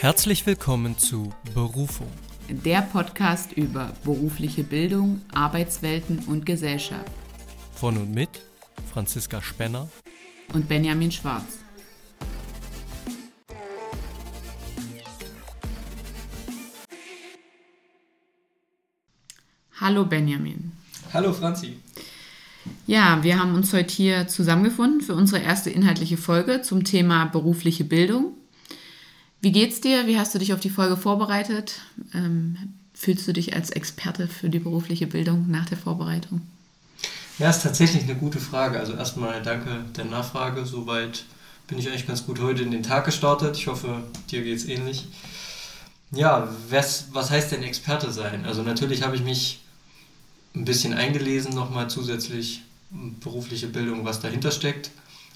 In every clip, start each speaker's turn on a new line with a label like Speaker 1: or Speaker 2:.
Speaker 1: Herzlich willkommen zu Berufung.
Speaker 2: Der Podcast über berufliche Bildung, Arbeitswelten und Gesellschaft.
Speaker 1: Von und mit Franziska Spenner
Speaker 2: und Benjamin Schwarz. Hallo Benjamin.
Speaker 3: Hallo Franzi.
Speaker 2: Ja, wir haben uns heute hier zusammengefunden für unsere erste inhaltliche Folge zum Thema berufliche Bildung. Wie geht's dir? Wie hast du dich auf die Folge vorbereitet? Ähm, fühlst du dich als Experte für die berufliche Bildung nach der Vorbereitung?
Speaker 3: Ja, ist tatsächlich eine gute Frage. Also erstmal danke der Nachfrage. Soweit bin ich eigentlich ganz gut heute in den Tag gestartet. Ich hoffe, dir geht's ähnlich. Ja, was, was heißt denn Experte sein? Also natürlich habe ich mich ein bisschen eingelesen nochmal zusätzlich berufliche Bildung, was dahinter steckt.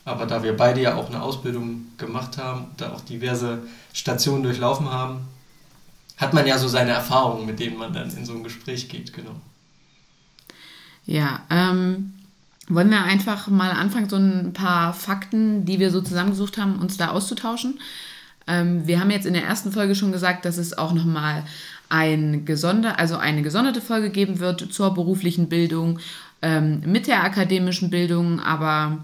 Speaker 3: Aber da wir beide ja auch eine Ausbildung gemacht haben, da auch diverse Stationen durchlaufen haben, hat man ja so seine Erfahrungen, mit denen man dann in so ein Gespräch geht, genau.
Speaker 2: Ja, ähm, wollen wir einfach mal anfangen, so ein paar Fakten, die wir so zusammengesucht haben, uns da auszutauschen. Ähm, wir haben jetzt in der ersten Folge schon gesagt, dass es auch nochmal ein gesonder, also eine gesonderte Folge geben wird zur beruflichen Bildung ähm, mit der akademischen Bildung, aber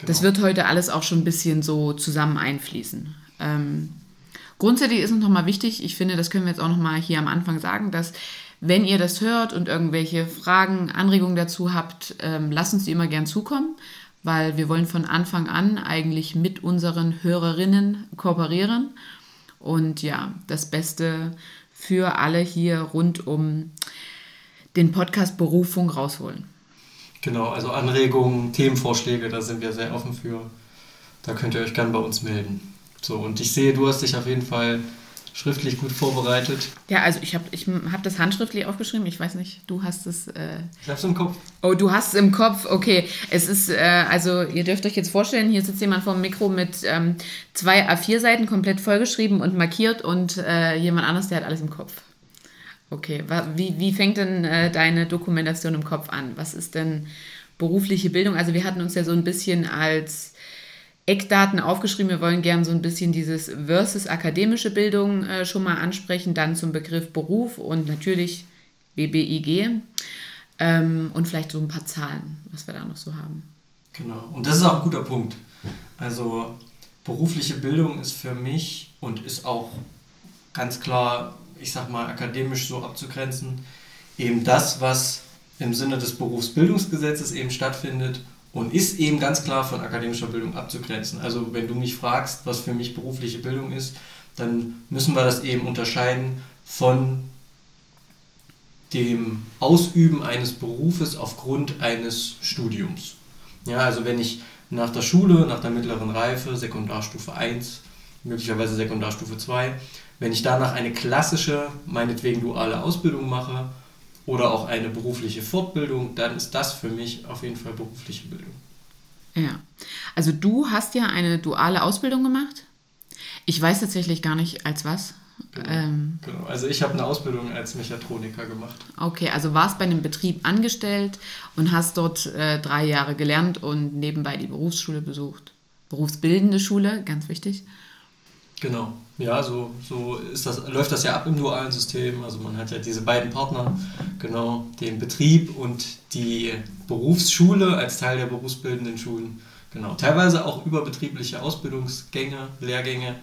Speaker 2: Genau. Das wird heute alles auch schon ein bisschen so zusammen einfließen. Ähm, grundsätzlich ist uns nochmal wichtig, ich finde, das können wir jetzt auch nochmal hier am Anfang sagen, dass wenn ihr das hört und irgendwelche Fragen, Anregungen dazu habt, ähm, lasst uns die immer gern zukommen, weil wir wollen von Anfang an eigentlich mit unseren Hörerinnen kooperieren und ja, das Beste für alle hier rund um den Podcast Berufung rausholen.
Speaker 3: Genau, also Anregungen, Themenvorschläge, da sind wir sehr offen für. Da könnt ihr euch gerne bei uns melden. So, und ich sehe, du hast dich auf jeden Fall schriftlich gut vorbereitet.
Speaker 2: Ja, also ich habe ich hab das handschriftlich aufgeschrieben. Ich weiß nicht, du hast es. Äh
Speaker 3: ich habe es im Kopf.
Speaker 2: Oh, du hast es im Kopf. Okay, es ist, äh, also ihr dürft euch jetzt vorstellen, hier sitzt jemand vor dem Mikro mit ähm, zwei A4-Seiten komplett vollgeschrieben und markiert und äh, jemand anderes, der hat alles im Kopf. Okay, wie, wie fängt denn äh, deine Dokumentation im Kopf an? Was ist denn berufliche Bildung? Also wir hatten uns ja so ein bisschen als Eckdaten aufgeschrieben. Wir wollen gerne so ein bisschen dieses versus akademische Bildung äh, schon mal ansprechen, dann zum Begriff Beruf und natürlich BBIG ähm, und vielleicht so ein paar Zahlen, was wir da noch so haben.
Speaker 3: Genau, und das ist auch ein guter Punkt. Also berufliche Bildung ist für mich und ist auch ganz klar ich sag mal, akademisch so abzugrenzen, eben das, was im Sinne des Berufsbildungsgesetzes eben stattfindet und ist eben ganz klar von akademischer Bildung abzugrenzen. Also wenn du mich fragst, was für mich berufliche Bildung ist, dann müssen wir das eben unterscheiden von dem Ausüben eines Berufes aufgrund eines Studiums. Ja, also wenn ich nach der Schule, nach der mittleren Reife, Sekundarstufe 1, möglicherweise Sekundarstufe 2, wenn ich danach eine klassische, meinetwegen duale Ausbildung mache oder auch eine berufliche Fortbildung, dann ist das für mich auf jeden Fall berufliche Bildung.
Speaker 2: Ja, also du hast ja eine duale Ausbildung gemacht. Ich weiß tatsächlich gar nicht als was.
Speaker 3: Genau, ähm, genau. also ich habe eine Ausbildung als Mechatroniker gemacht.
Speaker 2: Okay, also warst bei einem Betrieb angestellt und hast dort äh, drei Jahre gelernt und nebenbei die Berufsschule besucht. Berufsbildende Schule, ganz wichtig.
Speaker 3: Genau, ja, so, so ist das, läuft das ja ab im dualen System. Also man hat ja diese beiden Partner, genau, den Betrieb und die Berufsschule als Teil der berufsbildenden Schulen. Genau, teilweise auch überbetriebliche Ausbildungsgänge, Lehrgänge.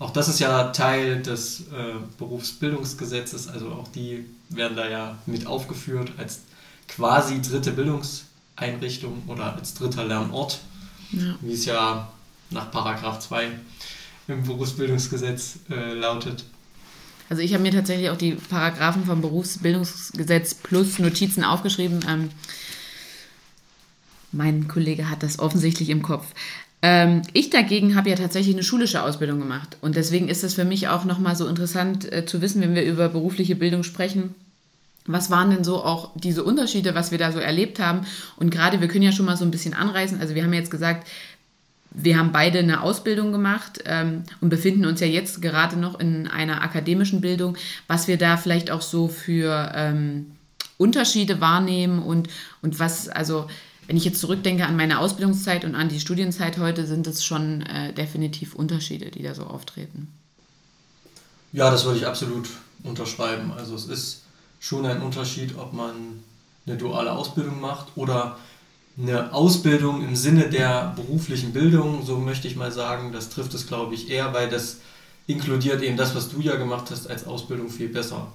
Speaker 3: Auch das ist ja Teil des äh, Berufsbildungsgesetzes, also auch die werden da ja mit aufgeführt als quasi dritte Bildungseinrichtung oder als dritter Lernort, ja. wie es ja nach Paragraph 2 im Berufsbildungsgesetz äh, lautet.
Speaker 2: Also ich habe mir tatsächlich auch die Paragraphen vom Berufsbildungsgesetz plus Notizen aufgeschrieben. Ähm, mein Kollege hat das offensichtlich im Kopf. Ähm, ich dagegen habe ja tatsächlich eine schulische Ausbildung gemacht. Und deswegen ist es für mich auch nochmal so interessant äh, zu wissen, wenn wir über berufliche Bildung sprechen. Was waren denn so auch diese Unterschiede, was wir da so erlebt haben? Und gerade, wir können ja schon mal so ein bisschen anreißen. Also wir haben jetzt gesagt, wir haben beide eine Ausbildung gemacht ähm, und befinden uns ja jetzt gerade noch in einer akademischen Bildung, was wir da vielleicht auch so für ähm, Unterschiede wahrnehmen und, und was, also wenn ich jetzt zurückdenke an meine Ausbildungszeit und an die Studienzeit heute, sind es schon äh, definitiv Unterschiede, die da so auftreten.
Speaker 3: Ja, das würde ich absolut unterschreiben. Also es ist schon ein Unterschied, ob man eine duale Ausbildung macht oder eine Ausbildung im Sinne der beruflichen Bildung, so möchte ich mal sagen, das trifft es, glaube ich, eher, weil das inkludiert eben das, was du ja gemacht hast, als Ausbildung viel besser.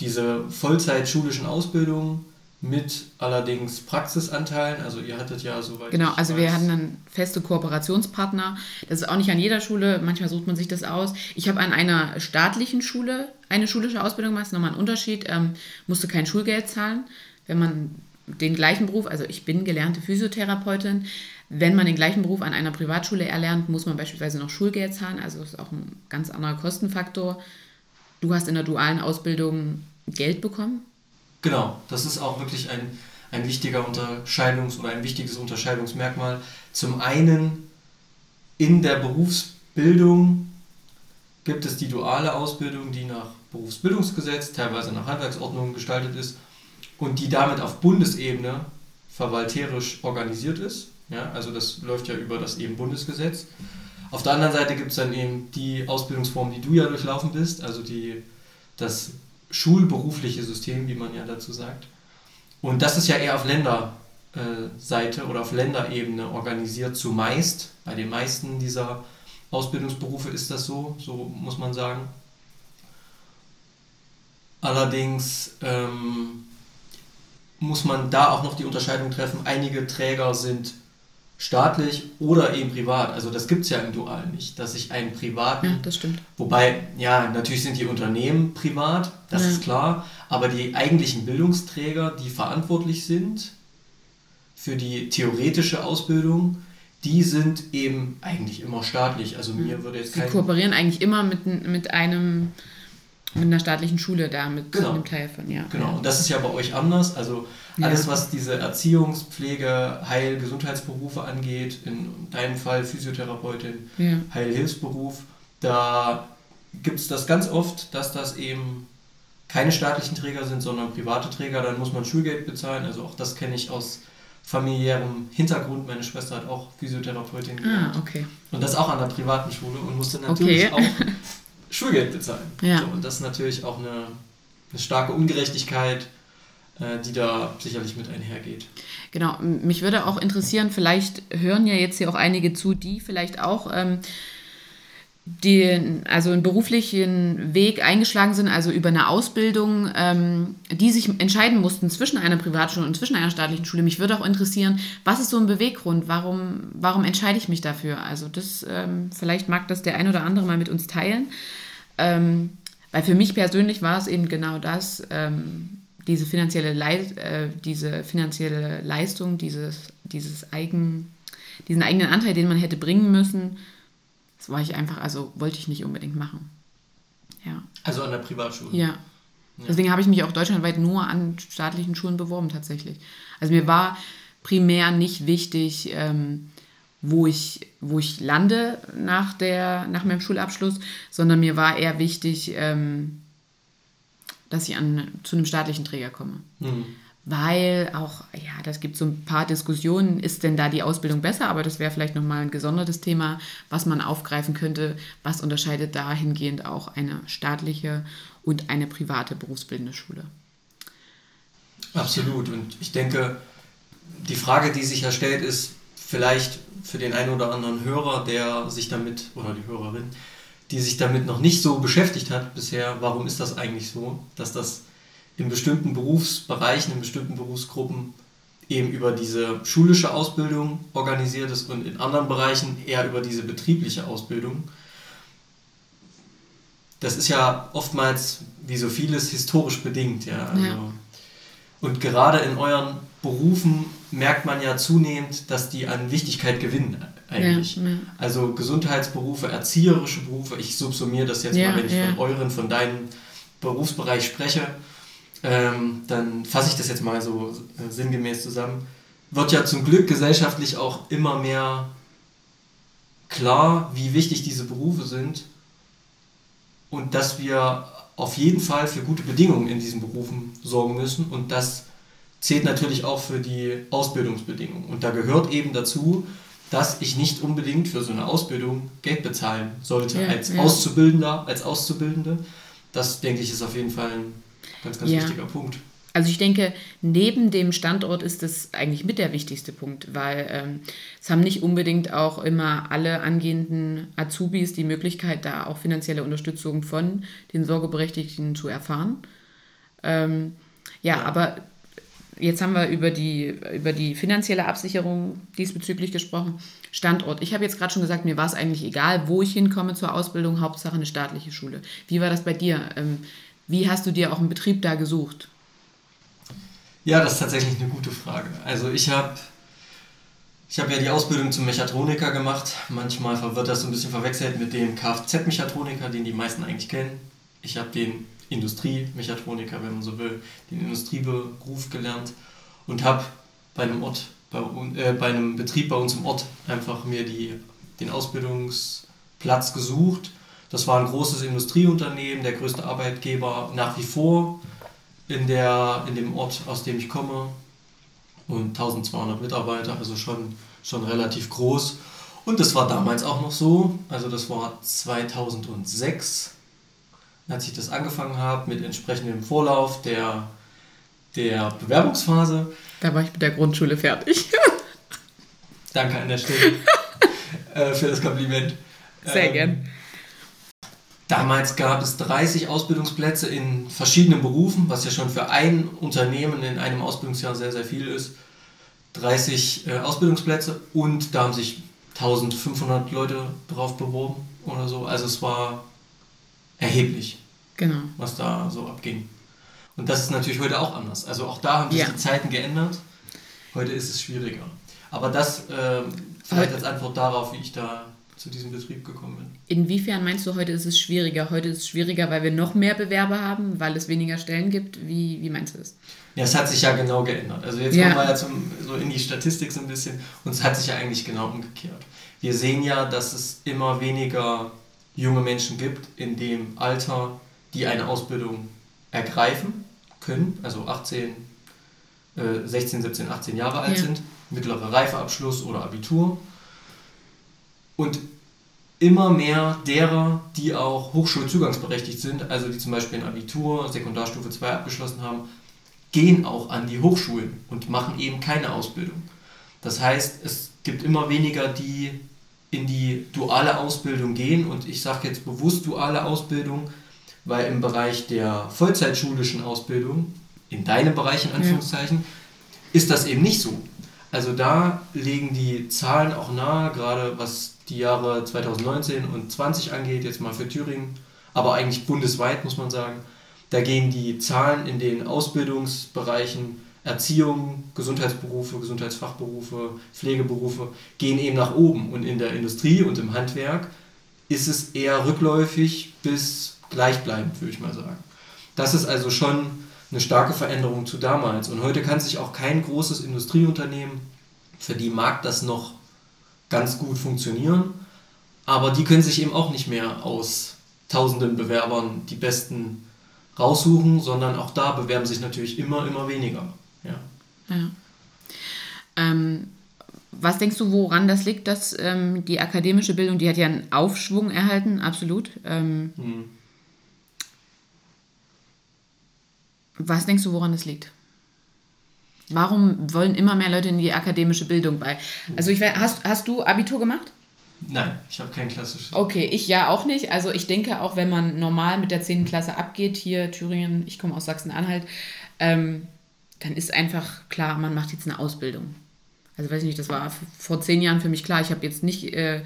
Speaker 3: Diese Vollzeit-schulischen Ausbildungen mit allerdings Praxisanteilen, also ihr hattet ja soweit.
Speaker 2: Genau, also wir hatten dann feste Kooperationspartner. Das ist auch nicht an jeder Schule, manchmal sucht man sich das aus. Ich habe an einer staatlichen Schule eine schulische Ausbildung gemacht, das ist nochmal ein Unterschied, ähm, musste kein Schulgeld zahlen. Wenn man den gleichen Beruf, also ich bin gelernte Physiotherapeutin, wenn man den gleichen Beruf an einer Privatschule erlernt, muss man beispielsweise noch Schulgeld zahlen, also das ist auch ein ganz anderer Kostenfaktor. Du hast in der dualen Ausbildung Geld bekommen?
Speaker 3: Genau, das ist auch wirklich ein, ein wichtiger Unterscheidungs- oder ein wichtiges Unterscheidungsmerkmal. Zum einen in der Berufsbildung gibt es die duale Ausbildung, die nach Berufsbildungsgesetz, teilweise nach Handwerksordnung gestaltet ist und die damit auf Bundesebene verwalterisch organisiert ist. Ja, also das läuft ja über das eben Bundesgesetz. Auf der anderen Seite gibt es dann eben die Ausbildungsform, die du ja durchlaufen bist, also die, das schulberufliche System, wie man ja dazu sagt. Und das ist ja eher auf Länderseite oder auf Länderebene organisiert, zumeist. Bei den meisten dieser Ausbildungsberufe ist das so, so muss man sagen. Allerdings ähm, muss man da auch noch die Unterscheidung treffen. Einige Träger sind staatlich oder eben privat. Also das gibt es ja im Dual nicht, dass ich einen privaten.
Speaker 2: Ja, das stimmt.
Speaker 3: Wobei, ja, natürlich sind die Unternehmen privat, das ja. ist klar, aber die eigentlichen Bildungsträger, die verantwortlich sind für die theoretische Ausbildung, die sind eben eigentlich immer staatlich. Also mir würde jetzt
Speaker 2: Sie kooperieren eigentlich immer mit, mit einem mit einer staatlichen Schule da, mit
Speaker 3: genau.
Speaker 2: einem Teil von, ja.
Speaker 3: Genau, und das ist ja bei euch anders. Also alles, was diese Erziehungs-, Pflege-, Heil-, Gesundheitsberufe angeht, in deinem Fall Physiotherapeutin, ja. Heilhilfsberuf, da gibt es das ganz oft, dass das eben keine staatlichen Träger sind, sondern private Träger. Dann muss man Schulgeld bezahlen. Also auch das kenne ich aus familiärem Hintergrund. Meine Schwester hat auch Physiotherapeutin.
Speaker 2: Ah, okay.
Speaker 3: Und das auch an der privaten Schule und musste natürlich okay. auch Schulgeld bezahlen. Ja. So, und das ist natürlich auch eine, eine starke Ungerechtigkeit, äh, die da sicherlich mit einhergeht.
Speaker 2: Genau, mich würde auch interessieren, vielleicht hören ja jetzt hier auch einige zu, die vielleicht auch ähm, den, also einen beruflichen Weg eingeschlagen sind, also über eine Ausbildung, ähm, die sich entscheiden mussten zwischen einer Privatschule und zwischen einer staatlichen Schule. Mich würde auch interessieren, was ist so ein Beweggrund? Warum, warum entscheide ich mich dafür? Also das, ähm, vielleicht mag das der ein oder andere mal mit uns teilen. Ähm, weil für mich persönlich war es eben genau das, ähm, diese, finanzielle Leid, äh, diese finanzielle Leistung, dieses, dieses Eigen, diesen eigenen Anteil, den man hätte bringen müssen, das war ich einfach, also wollte ich nicht unbedingt machen. Ja.
Speaker 3: Also an der Privatschule?
Speaker 2: Ja. ja. Deswegen habe ich mich auch deutschlandweit nur an staatlichen Schulen beworben tatsächlich. Also mir war primär nicht wichtig, ähm, wo ich, wo ich lande nach, der, nach meinem Schulabschluss, sondern mir war eher wichtig, ähm, dass ich an, zu einem staatlichen Träger komme. Mhm. Weil auch, ja, das gibt so ein paar Diskussionen, ist denn da die Ausbildung besser? Aber das wäre vielleicht nochmal ein gesondertes Thema, was man aufgreifen könnte. Was unterscheidet dahingehend auch eine staatliche und eine private berufsbildende Schule?
Speaker 3: Absolut. Und ich denke, die Frage, die sich ja stellt, ist vielleicht für den einen oder anderen Hörer, der sich damit, oder die Hörerin, die sich damit noch nicht so beschäftigt hat bisher, warum ist das eigentlich so, dass das in bestimmten Berufsbereichen, in bestimmten Berufsgruppen eben über diese schulische Ausbildung organisiert ist und in anderen Bereichen eher über diese betriebliche Ausbildung. Das ist ja oftmals, wie so vieles, historisch bedingt. Ja? Also, ja. Und gerade in euren Berufen merkt man ja zunehmend, dass die an Wichtigkeit gewinnen eigentlich. Ja, ja. Also Gesundheitsberufe, erzieherische Berufe, ich subsumiere das jetzt ja, mal, wenn ich von euren, von deinem Berufsbereich spreche, ähm, dann fasse ich das jetzt mal so äh, sinngemäß zusammen. Wird ja zum Glück gesellschaftlich auch immer mehr klar, wie wichtig diese Berufe sind und dass wir auf jeden Fall für gute Bedingungen in diesen Berufen sorgen müssen und das zählt natürlich auch für die Ausbildungsbedingungen. Und da gehört eben dazu, dass ich nicht unbedingt für so eine Ausbildung Geld bezahlen sollte
Speaker 2: Ja,
Speaker 3: als
Speaker 2: ja.
Speaker 3: Auszubildender, als Auszubildende. Das denke ich ist auf jeden Fall ein ganz, ganz
Speaker 2: Ja.
Speaker 3: wichtiger Punkt.
Speaker 2: Also ich denke, neben dem Standort ist das eigentlich mit der wichtigste Punkt, weil ähm, es haben nicht unbedingt auch immer alle angehenden Azubis die Möglichkeit, da auch finanzielle Unterstützung von den Sorgeberechtigten zu erfahren. Ähm, ja, aber jetzt haben wir über die, über die finanzielle Absicherung diesbezüglich gesprochen. Standort. Ich habe jetzt gerade schon gesagt, mir war es eigentlich egal, wo ich hinkomme zur Ausbildung, Hauptsache eine staatliche Schule. Wie war das bei dir? Ähm, wie hast du dir auch einen Betrieb da gesucht?
Speaker 3: Ja, das ist tatsächlich eine gute Frage. Also ich habe ich hab ja die Ausbildung zum Mechatroniker gemacht. Manchmal wird das so ein bisschen verwechselt mit dem Kfz-Mechatroniker, den die meisten eigentlich kennen. Ich habe den Industriemechatroniker, wenn man so will, den Industrieberuf gelernt und habe bei einem Ort, bei, äh, bei einem Betrieb bei uns im Ort einfach mir die, den Ausbildungsplatz gesucht. Das war ein großes Industrieunternehmen, der größte Arbeitgeber nach wie vor in, der, in dem Ort, aus dem ich komme. Und 1200 Mitarbeiter, also schon, schon relativ groß. Und das war damals auch noch so, also das war 2006, als ich das angefangen habe, mit entsprechendem Vorlauf der, der Bewerbungsphase.
Speaker 2: Da war ich mit der Grundschule fertig.
Speaker 3: Danke an der Stelle äh, für das Kompliment.
Speaker 2: Sehr
Speaker 3: Ähm,
Speaker 2: gern.
Speaker 3: Damals gab es 30 Ausbildungsplätze in verschiedenen Berufen, was ja schon für ein Unternehmen in einem Ausbildungsjahr sehr, sehr viel ist. 30 äh, Ausbildungsplätze und da haben sich 1500 Leute drauf beworben oder so. Also es war erheblich,
Speaker 2: Genau.
Speaker 3: was da so abging. Und das ist natürlich heute auch anders. Also auch da haben sich
Speaker 2: Ja.
Speaker 3: die Zeiten geändert. Heute ist es schwieriger. Aber das ähm, vielleicht als Antwort darauf, wie ich da zu diesem Betrieb gekommen bin.
Speaker 2: Inwiefern meinst du, heute ist es schwieriger? Heute ist es schwieriger, weil wir noch mehr Bewerber haben, weil es weniger Stellen gibt? Wie, wie meinst du das?
Speaker 3: Ja, es hat sich ja genau geändert. Also jetzt
Speaker 2: Ja.
Speaker 3: kommen wir ja zum, so in die Statistik so ein bisschen und es hat sich ja eigentlich genau umgekehrt. Wir sehen ja, dass es immer weniger junge Menschen gibt in dem Alter, die eine Ausbildung ergreifen können, also 18, äh, 16, 17, 18 Jahre alt
Speaker 2: Ja.
Speaker 3: sind, mittlere Reifeabschluss oder Abitur. Und immer mehr derer, die auch hochschulzugangsberechtigt sind, also die zum Beispiel ein Abitur, Sekundarstufe 2 abgeschlossen haben, gehen auch an die Hochschulen und machen eben keine Ausbildung. Das heißt, es gibt immer weniger, die in die duale Ausbildung gehen. Und ich sage jetzt bewusst duale Ausbildung, weil im Bereich der vollzeitschulischen Ausbildung, in deinem Bereich in Anführungszeichen, ist das eben nicht so. Also da legen die Zahlen auch nahe, gerade was die Jahre 2019 und 20 angeht, jetzt mal für Thüringen, aber eigentlich bundesweit muss man sagen, da gehen die Zahlen in den Ausbildungsbereichen Erziehung, Gesundheitsberufe, Gesundheitsfachberufe, Pflegeberufe gehen eben nach oben und in der Industrie und im Handwerk ist es eher rückläufig bis gleichbleibend, würde ich mal sagen. Das ist also schon eine starke Veränderung zu damals. Und heute kann sich auch kein großes Industrieunternehmen, für die mag das noch ganz gut funktionieren, aber die können sich eben auch nicht mehr aus tausenden Bewerbern die besten raussuchen, sondern auch da bewerben sich natürlich immer, immer weniger. Ja.
Speaker 2: Ähm, was denkst du, woran das liegt, dass ähm, die akademische Bildung, die hat ja einen Aufschwung erhalten, absolut. Ähm,
Speaker 3: Hm.
Speaker 2: was denkst du, woran das liegt? Warum wollen immer mehr Leute in die akademische Bildung bei? Also ich hast, hast du Abitur gemacht?
Speaker 3: Nein, ich habe kein klassisches.
Speaker 2: Okay, ich ja auch nicht. Also ich denke auch, wenn man normal mit der 10. Klasse abgeht, hier Thüringen, ich komme aus Sachsen-Anhalt, ähm, dann ist einfach klar, man macht jetzt eine Ausbildung. Also weiß ich nicht, das war vor zehn Jahren für mich klar. Ich habe jetzt nicht äh,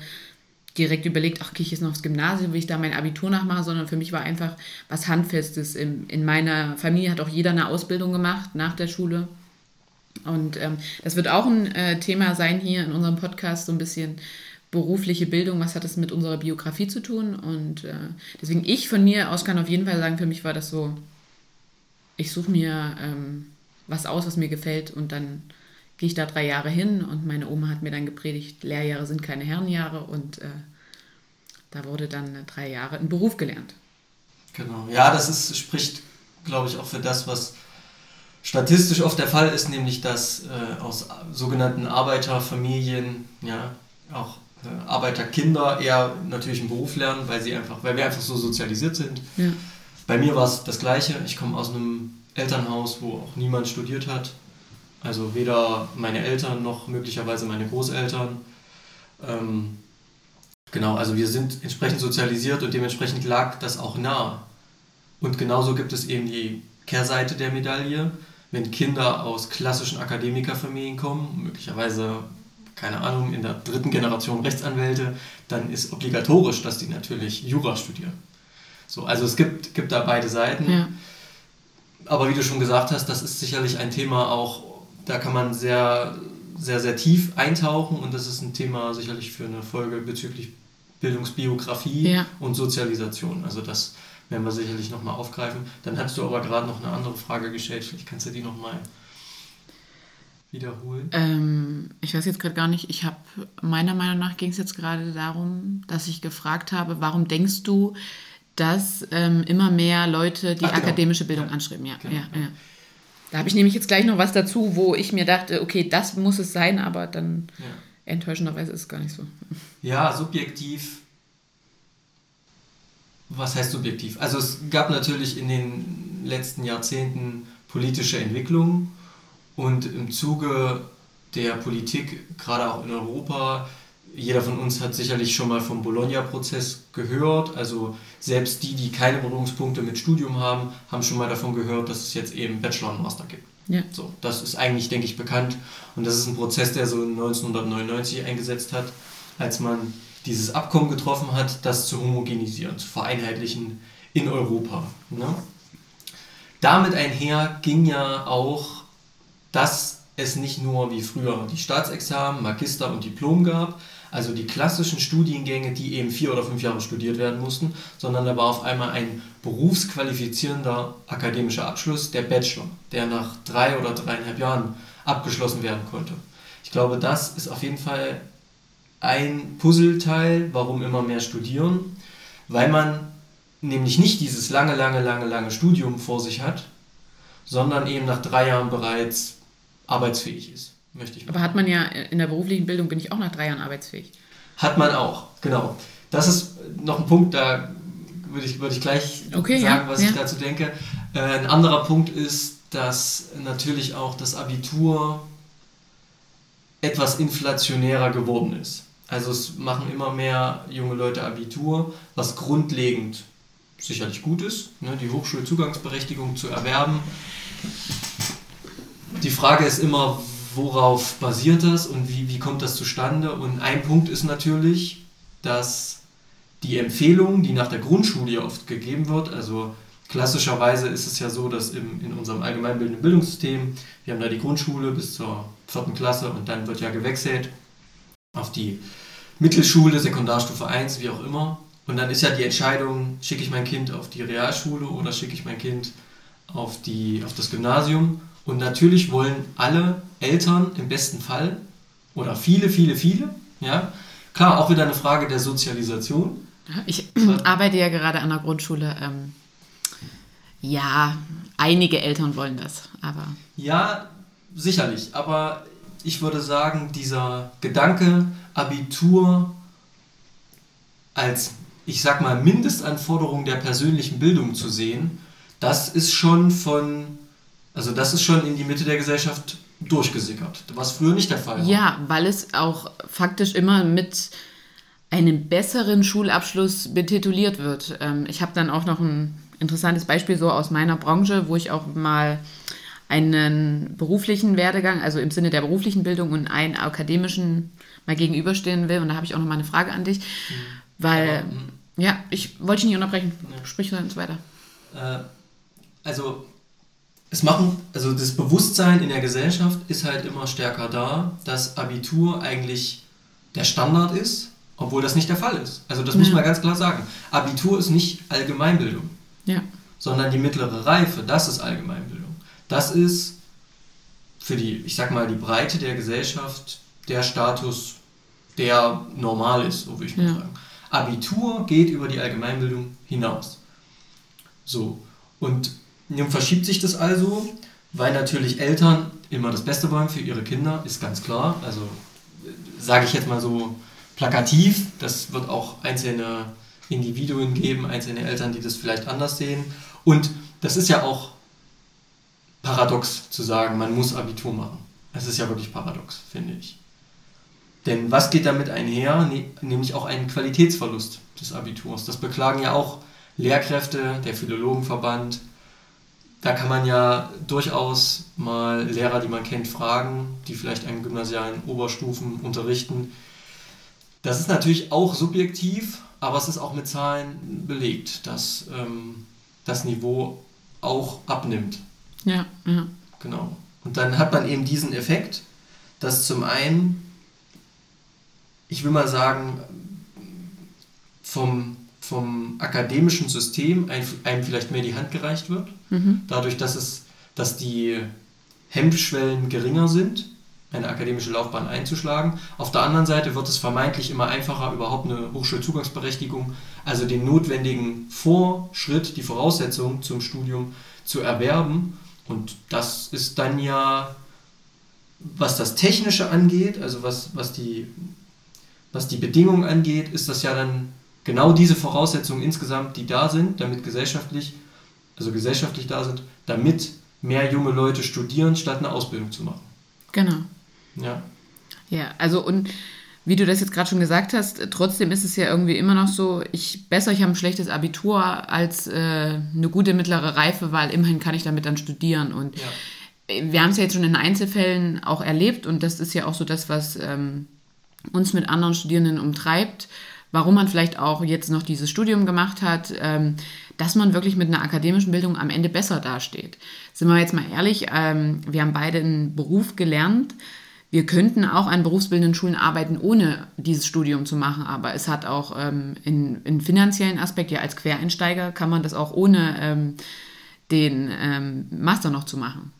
Speaker 2: direkt überlegt, ach, gehe ich jetzt noch aufs Gymnasium, will ich da mein Abitur nachmachen, sondern für mich war einfach was Handfestes. In, in meiner Familie hat auch jeder eine Ausbildung gemacht nach der Schule. Und ähm, das wird auch ein äh, Thema sein hier in unserem Podcast, so ein bisschen berufliche Bildung, was hat das mit unserer Biografie zu tun? Und äh, deswegen ich von mir aus kann auf jeden Fall sagen, für mich war das so, ich suche mir ähm, was aus, was mir gefällt und dann gehe ich da drei Jahre hin und meine Oma hat mir dann gepredigt, Lehrjahre sind keine Herrenjahre und äh, da wurde dann äh, drei Jahre ein Beruf gelernt.
Speaker 3: Genau. Ja, das ist, spricht, glaube ich, auch für das, was statistisch oft der Fall ist, nämlich dass äh, aus sogenannten Arbeiterfamilien ja, auch äh, Arbeiterkinder eher natürlich einen Beruf lernen, weil sie einfach, weil wir einfach so sozialisiert sind.
Speaker 2: Ja.
Speaker 3: Bei mir war es das Gleiche. Ich komme aus einem Elternhaus, wo auch niemand studiert hat. Also weder meine Eltern noch möglicherweise meine Großeltern. Ähm, genau, also wir sind entsprechend sozialisiert und dementsprechend lag das auch nah. Und genauso gibt es eben die Kehrseite der Medaille. Wenn Kinder aus klassischen Akademikerfamilien kommen, möglicherweise, keine Ahnung, in der dritten Generation Rechtsanwälte, dann ist obligatorisch, dass die natürlich Jura studieren. So, also es gibt, gibt da beide Seiten.
Speaker 2: Ja.
Speaker 3: Aber wie du schon gesagt hast, das ist sicherlich ein Thema auch, da kann man sehr, sehr, sehr tief eintauchen und das ist ein Thema sicherlich für eine Folge bezüglich Bildungsbiografie
Speaker 2: Ja.
Speaker 3: und Sozialisation. Also das werden wir sicherlich nochmal aufgreifen. Dann hast du aber gerade noch eine andere Frage gestellt, vielleicht kannst du die nochmal wiederholen.
Speaker 2: Ähm, ich weiß jetzt gerade gar nicht, ich habe, meiner Meinung nach ging es jetzt gerade darum, dass ich gefragt habe, warum denkst du, dass ähm, immer mehr Leute die
Speaker 3: Ach, genau.
Speaker 2: akademische Bildung
Speaker 3: Ja.
Speaker 2: anschreiben? Ja,
Speaker 3: Genau,
Speaker 2: ja,
Speaker 3: ja.
Speaker 2: Da habe ich nämlich jetzt gleich noch was dazu, wo ich mir dachte, okay, das muss es sein, aber dann
Speaker 3: Ja.
Speaker 2: enttäuschenderweise ist es gar nicht so.
Speaker 3: Ja, subjektiv. Was heißt subjektiv? Also es gab natürlich in den letzten Jahrzehnten politische Entwicklungen und im Zuge der Politik, gerade auch in Europa, jeder von uns hat sicherlich schon mal vom Bologna-Prozess gehört. Also selbst die, die keine Berührungspunkte mit Studium haben, haben schon mal davon gehört, dass es jetzt eben Bachelor und Master gibt.
Speaker 2: Ja.
Speaker 3: So, das ist eigentlich, denke ich, bekannt. Und das ist ein Prozess, der so 1999 eingesetzt hat, als man dieses Abkommen getroffen hat, das zu homogenisieren, zu vereinheitlichen in Europa. Ne? Damit einher ging ja auch, dass es nicht nur wie früher die Staatsexamen, Magister und Diplom gab, also die klassischen Studiengänge, die eben vier oder fünf Jahre studiert werden mussten, sondern da war auf einmal ein berufsqualifizierender akademischer Abschluss, der Bachelor, der nach drei oder dreieinhalb Jahren abgeschlossen werden konnte. Ich glaube, das ist auf jeden Fall ein Puzzleteil, warum immer mehr studieren, weil man nämlich nicht dieses lange, lange, lange, lange Studium vor sich hat, sondern eben nach drei Jahren bereits arbeitsfähig ist, möchte ich mal
Speaker 2: Aber hat man ja in der beruflichen Bildung, bin ich auch nach drei Jahren arbeitsfähig.
Speaker 3: Hat man auch, genau. Das ist noch ein Punkt, da würde ich, würde ich gleich
Speaker 2: Okay,
Speaker 3: sagen,
Speaker 2: ja,
Speaker 3: was
Speaker 2: ja.
Speaker 3: ich dazu denke. Äh, ein anderer Punkt ist, dass natürlich auch das Abitur etwas inflationärer geworden ist. Also es machen immer mehr junge Leute Abitur, was grundlegend sicherlich gut ist, ne, die Hochschulzugangsberechtigung zu erwerben. Die Frage ist immer, worauf basiert das und wie, wie kommt das zustande? Und ein Punkt ist natürlich, dass die Empfehlung, die nach der Grundschule ja oft gegeben wird, also klassischerweise ist es ja so, dass im, in unserem allgemeinbildenden Bildungssystem, wir haben da die Grundschule bis zur vierten Klasse und dann wird ja gewechselt auf die Mittelschule, Sekundarstufe 1, wie auch immer. Und dann ist ja die Entscheidung, schicke ich mein Kind auf die Realschule oder schicke ich mein Kind auf, die, auf das Gymnasium. Und natürlich wollen alle Eltern im besten Fall oder viele, viele, viele, ja, klar, auch wieder eine Frage der Sozialisation.
Speaker 2: Ich arbeite ja gerade an der Grundschule. Ähm, ja, einige Eltern wollen das, aber
Speaker 3: Ja, sicherlich, aber ich würde sagen, dieser Gedanke, Abitur als, ich sag mal, Mindestanforderung der persönlichen Bildung zu sehen, das ist schon von, also das ist schon in die Mitte der Gesellschaft durchgesickert, was früher nicht der Fall war.
Speaker 2: ja, weil es auch faktisch immer mit einem besseren Schulabschluss betituliert wird. Ähm, ich habe dann auch noch ein interessantes Beispiel so aus meiner Branche, wo ich auch mal einen beruflichen Werdegang, also im Sinne der beruflichen Bildung und einen akademischen mal gegenüberstehen will. Und da habe ich auch noch mal eine Frage an dich, weil,
Speaker 3: Aber, mm.
Speaker 2: ja, ich wollte dich nicht unterbrechen.
Speaker 3: Ja.
Speaker 2: Sprich sonst weiter.
Speaker 3: Äh, also es machen, also das Bewusstsein in der Gesellschaft ist halt immer stärker da, dass Abitur eigentlich der Standard ist, obwohl das nicht der Fall ist. Also das muss
Speaker 2: Ja.
Speaker 3: man ganz klar sagen. Abitur ist nicht Allgemeinbildung,
Speaker 2: Ja,
Speaker 3: sondern die mittlere Reife, das ist Allgemeinbildung. Das ist für die, ich sag mal, die Breite der Gesellschaft der Status, der normal ist, so würde ich mal
Speaker 2: Ja.
Speaker 3: sagen. Abitur geht über die Allgemeinbildung hinaus. So. Und nun verschiebt sich das also, weil natürlich Eltern immer das Beste wollen für ihre Kinder, ist ganz klar. Also sage ich jetzt mal so plakativ. Das wird auch einzelne Individuen geben, einzelne Eltern, die das vielleicht anders sehen. Und das ist ja auch paradox zu sagen, man muss Abitur machen. Es ist ja wirklich paradox, finde ich. Denn was geht damit einher? Ne, nämlich auch einen Qualitätsverlust des Abiturs. Das beklagen ja auch Lehrkräfte, der Philologenverband. Da kann man ja durchaus mal Lehrer, die man kennt, fragen, die vielleicht einen gymnasialen Oberstufen unterrichten. Das ist natürlich auch subjektiv, aber es ist auch mit Zahlen belegt, dass ähm, das Niveau auch abnimmt.
Speaker 2: Ja, ja.
Speaker 3: Genau. Und dann hat man eben diesen Effekt, dass zum einen, ich will mal sagen, vom, vom akademischen System einem vielleicht mehr die Hand gereicht wird, mhm. dadurch, dass, es, dass die Hemmschwellen geringer sind, eine akademische Laufbahn einzuschlagen. Auf der anderen Seite wird es vermeintlich immer einfacher, überhaupt eine Hochschulzugangsberechtigung, also den notwendigen Vorschritt, die Voraussetzung zum Studium zu erwerben. Und das ist dann ja, was das Technische angeht, also was, was, die, was die Bedingungen angeht, ist das ja dann genau diese Voraussetzungen insgesamt, die da sind, damit gesellschaftlich, also gesellschaftlich da sind, damit mehr junge Leute studieren, statt eine Ausbildung zu machen.
Speaker 2: Genau.
Speaker 3: Ja.
Speaker 2: Ja, also und wie du das jetzt gerade schon gesagt hast, trotzdem ist es ja irgendwie immer noch so, ich besser, ich habe ein schlechtes Abitur als äh, eine gute mittlere Reife, weil immerhin kann ich damit dann studieren. Und ja. wir haben es ja jetzt schon in Einzelfällen auch erlebt und das ist ja auch so das, was ähm, uns mit anderen Studierenden umtreibt, warum man vielleicht auch jetzt noch dieses Studium gemacht hat, ähm, dass man wirklich mit einer akademischen Bildung am Ende besser dasteht. Sind wir jetzt mal ehrlich, ähm, wir haben beide einen Beruf gelernt, wir könnten auch an berufsbildenden Schulen arbeiten, ohne dieses Studium zu machen, aber es hat auch ähm, in, in finanziellen Aspekt, ja als Quereinsteiger kann man das auch ohne ähm, den ähm, Master noch zu machen.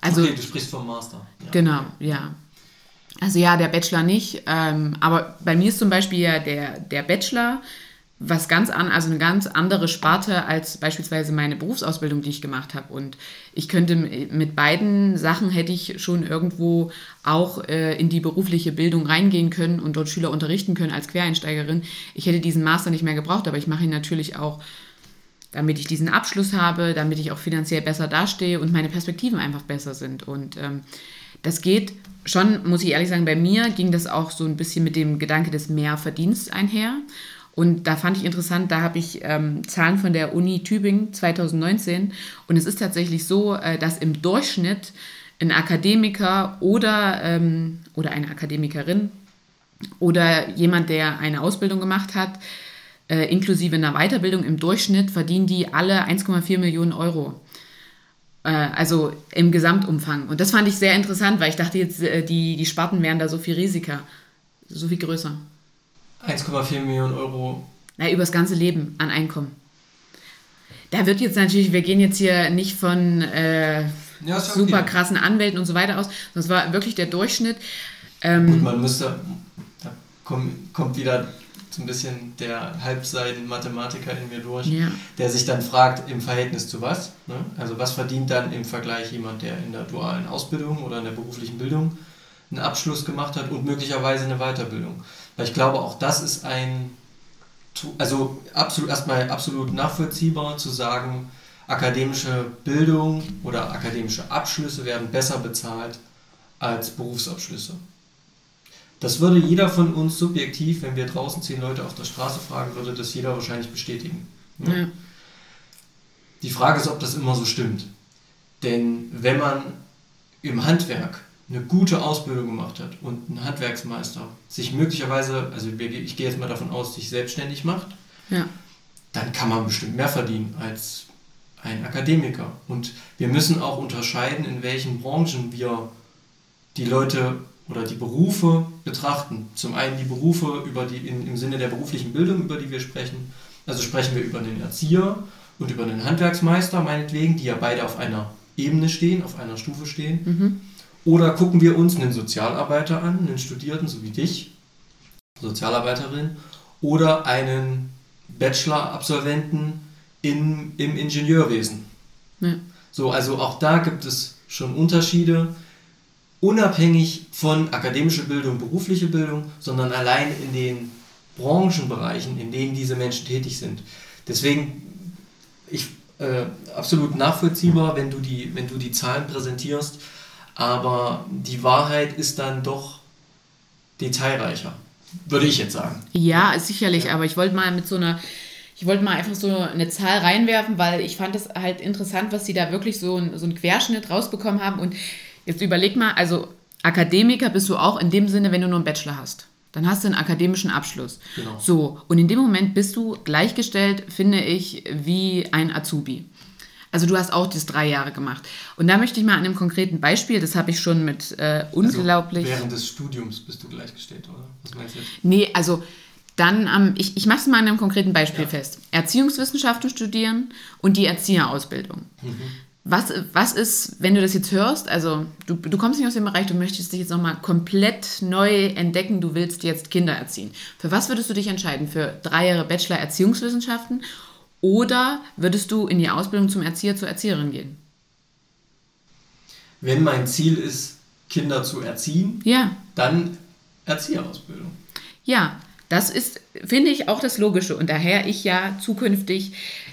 Speaker 3: Also, okay, du sprichst vom Master.
Speaker 2: Ja. Genau, ja. Also ja, der Bachelor nicht, ähm, aber bei mir ist zum Beispiel ja der, der Bachelor was ganz an, also eine ganz andere Sparte als beispielsweise meine Berufsausbildung, die ich gemacht habe. Und ich könnte mit beiden Sachen hätte ich schon irgendwo auch äh, in die berufliche Bildung reingehen können und dort Schüler unterrichten können als Quereinsteigerin. Ich hätte diesen Master nicht mehr gebraucht, aber ich mache ihn natürlich auch, damit ich diesen Abschluss habe, damit ich auch finanziell besser dastehe und meine Perspektiven einfach besser sind. Und ähm, das geht schon, muss ich ehrlich sagen, bei mir ging das auch so ein bisschen mit dem Gedanke des Mehrverdiensts einher. Und da fand ich interessant, da habe ich ähm, Zahlen von der Uni Tübingen 2019 und es ist tatsächlich so, äh, dass im Durchschnitt ein Akademiker oder, ähm, oder eine Akademikerin oder jemand, der eine Ausbildung gemacht hat, äh, inklusive einer Weiterbildung im Durchschnitt, verdienen die alle 1,4 Millionen Euro. Äh, also im Gesamtumfang. Und das fand ich sehr interessant, weil ich dachte jetzt, äh, die, die Sparten wären da so viel Risiker, so viel größer.
Speaker 3: 1,4 Millionen Euro.
Speaker 2: Na, übers ganze Leben an Einkommen. Da wird jetzt natürlich, wir gehen jetzt hier nicht von äh, ja, super okay. krassen Anwälten und so weiter aus, das war wirklich der Durchschnitt.
Speaker 3: Ähm, Gut, man müsste, da kommt, kommt wieder so ein bisschen der Halbseiten-Mathematiker in mir durch, ja. der sich dann fragt, im Verhältnis zu was? Ne? Also was verdient dann im Vergleich jemand, der in der dualen Ausbildung oder in der beruflichen Bildung einen Abschluss gemacht hat und möglicherweise eine Weiterbildung? Weil ich glaube, auch das ist ein, also absolut erstmal absolut nachvollziehbar zu sagen, akademische Bildung oder akademische Abschlüsse werden besser bezahlt als Berufsabschlüsse. Das würde jeder von uns subjektiv, wenn wir draußen zehn Leute auf der Straße fragen, würde das jeder wahrscheinlich bestätigen. Ne? Ja. Die Frage ist, ob das immer so stimmt. Denn wenn man im Handwerk eine gute Ausbildung gemacht hat und ein Handwerksmeister sich möglicherweise, also ich gehe jetzt mal davon aus, sich selbstständig macht,
Speaker 2: ja.
Speaker 3: dann kann man bestimmt mehr verdienen als ein Akademiker. Und wir müssen auch unterscheiden, in welchen Branchen wir die Leute oder die Berufe betrachten. Zum einen die Berufe über die, in, im Sinne der beruflichen Bildung, über die wir sprechen. Also sprechen wir über den Erzieher und über den Handwerksmeister, meinetwegen, die ja beide auf einer Ebene stehen, auf einer Stufe stehen.
Speaker 2: Mhm.
Speaker 3: Oder gucken wir uns einen Sozialarbeiter an, einen Studierten, so wie dich, Sozialarbeiterin, oder einen Bachelor-Absolventen im Ingenieurwesen.
Speaker 2: Ja.
Speaker 3: So, also auch da gibt es schon Unterschiede. Unabhängig von akademischer Bildung, beruflicher Bildung, sondern allein in den Branchenbereichen, in denen diese Menschen tätig sind. Deswegen, ich äh, absolut nachvollziehbar, wenn du, die, wenn du die Zahlen präsentierst, aber die Wahrheit ist dann doch detailreicher, würde ich jetzt sagen.
Speaker 2: Ja, sicherlich, ja. aber ich wollte mal mit so einer ich wollte mal einfach so eine Zahl reinwerfen, weil ich fand es halt interessant, was sie da wirklich so, so einen Querschnitt rausbekommen haben. Und jetzt überleg mal, also Akademiker bist du auch in dem Sinne, wenn du nur einen Bachelor hast. Dann hast du einen akademischen Abschluss. Genau. So, und in dem Moment bist du gleichgestellt, finde ich, wie ein Azubi. Also du hast auch das drei Jahre gemacht. Und da möchte ich mal an einem konkreten Beispiel, das habe ich schon mit äh, unglaublich...
Speaker 3: Also während des Studiums bist du gleichgestellt, oder? Was
Speaker 2: meinst du jetzt? Nee, also dann, ähm, ich, ich mache es mal an einem konkreten Beispiel ja. fest. Erziehungswissenschaften studieren und die Erzieherausbildung. Mhm. Was, was ist, wenn du das jetzt hörst, also du, du kommst nicht aus dem Bereich, du möchtest dich jetzt nochmal komplett neu entdecken, du willst jetzt Kinder erziehen. Für was würdest du dich entscheiden? Für drei Jahre Bachelor Erziehungswissenschaften oder würdest du in die Ausbildung zum Erzieher, zur Erzieherin gehen?
Speaker 3: Wenn mein Ziel ist, Kinder zu erziehen,
Speaker 2: ja.
Speaker 3: dann Erzieherausbildung.
Speaker 2: Ja, das ist, finde ich, auch das Logische. Und daher ich ja zukünftig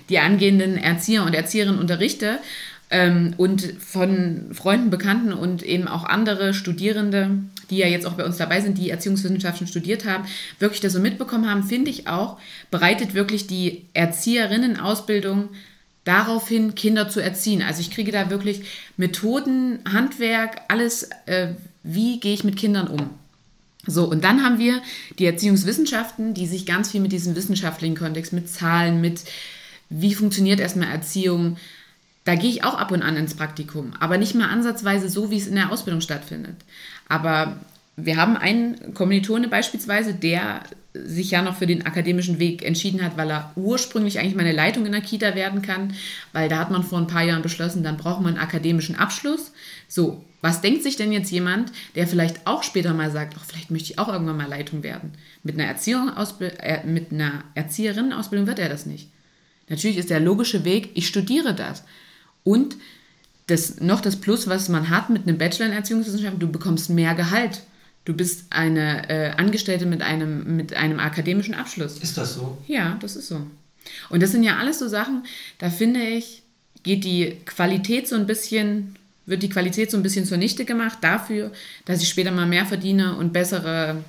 Speaker 2: die angehenden Erzieher und Erzieherinnen unterrichte ähm, und von Freunden, Bekannten und eben auch andere Studierende, die ja jetzt auch bei uns dabei sind, die Erziehungswissenschaften studiert haben, wirklich das so mitbekommen haben, finde ich auch, bereitet wirklich die Erzieherinnenausbildung darauf hin, Kinder zu erziehen. Also ich kriege da wirklich Methoden, Handwerk, alles, äh, wie gehe ich mit Kindern um. So, und dann haben wir die Erziehungswissenschaften, die sich ganz viel mit diesem wissenschaftlichen Kontext, mit Zahlen, mit wie funktioniert erstmal Erziehung. Da gehe ich auch ab und an ins Praktikum, aber nicht mal ansatzweise so, wie es in der Ausbildung stattfindet. Aber wir haben einen Kommilitone beispielsweise, der sich ja noch für den akademischen Weg entschieden hat, weil er ursprünglich eigentlich mal eine Leitung in der Kita werden kann, weil da hat man vor ein paar Jahren beschlossen, dann braucht man einen akademischen Abschluss. So, was denkt sich denn jetzt jemand, der vielleicht auch später mal sagt, ach, vielleicht möchte ich auch irgendwann mal Leitung werden? Mit einer, äh, mit einer Erzieherinnenausbildung wird er das nicht. Natürlich ist der logische Weg, ich studiere das. Und das, noch das Plus, was man hat mit einem Bachelor in Erziehungswissenschaften, du bekommst mehr Gehalt. Du bist eine äh, Angestellte mit einem, mit einem akademischen Abschluss.
Speaker 3: Ist das so?
Speaker 2: Ja, das ist so. Und das sind ja alles so Sachen, da finde ich, geht die Qualität so ein bisschen, wird die Qualität so ein bisschen zunichte gemacht dafür, dass ich später mal mehr verdiene und bessere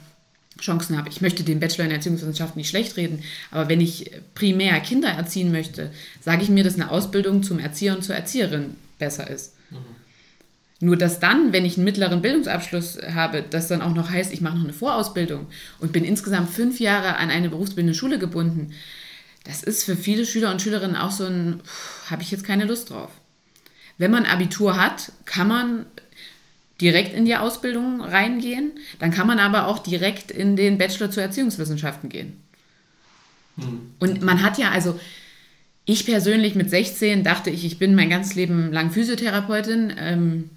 Speaker 2: Chancen habe. Ich möchte den Bachelor in Erziehungswissenschaften nicht schlecht reden, aber wenn ich primär Kinder erziehen möchte, sage ich mir, dass eine Ausbildung zum Erzieher und zur Erzieherin besser ist. Mhm. Nur dass dann, wenn ich einen mittleren Bildungsabschluss habe, das dann auch noch heißt, ich mache noch eine Vorausbildung und bin insgesamt fünf Jahre an eine berufsbildende Schule gebunden, das ist für viele Schüler und Schülerinnen auch so ein, habe ich jetzt keine Lust drauf. Wenn man Abitur hat, kann man direkt in die Ausbildung reingehen, dann kann man aber auch direkt in den Bachelor zur Erziehungswissenschaften gehen. Mhm. Und man hat ja, also ich persönlich mit 16 dachte ich, ich bin mein ganzes Leben lang Physiotherapeutin. Ähm,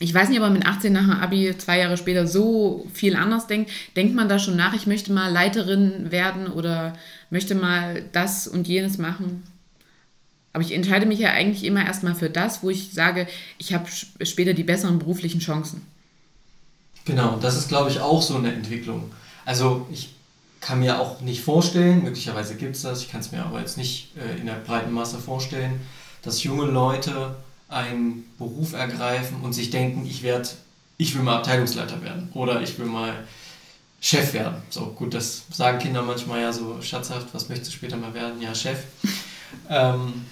Speaker 2: ich weiß nicht, ob man mit 18 nach dem Abi zwei Jahre später so viel anders denkt. Denkt man da schon nach, ich möchte mal Leiterin werden oder möchte mal das und jenes machen? Aber ich entscheide mich ja eigentlich immer erstmal für das, wo ich sage, ich habe später die besseren beruflichen Chancen.
Speaker 3: Genau, das ist, glaube ich, auch so eine Entwicklung. Also ich kann mir auch nicht vorstellen, möglicherweise gibt es das, ich kann es mir aber jetzt nicht äh, in der breiten Masse vorstellen, dass junge Leute einen Beruf ergreifen und sich denken, ich werde, ich will mal Abteilungsleiter werden oder ich will mal Chef werden. So gut, das sagen Kinder manchmal ja so scherzhaft, was möchtest du später mal werden? Ja, Chef. ähm,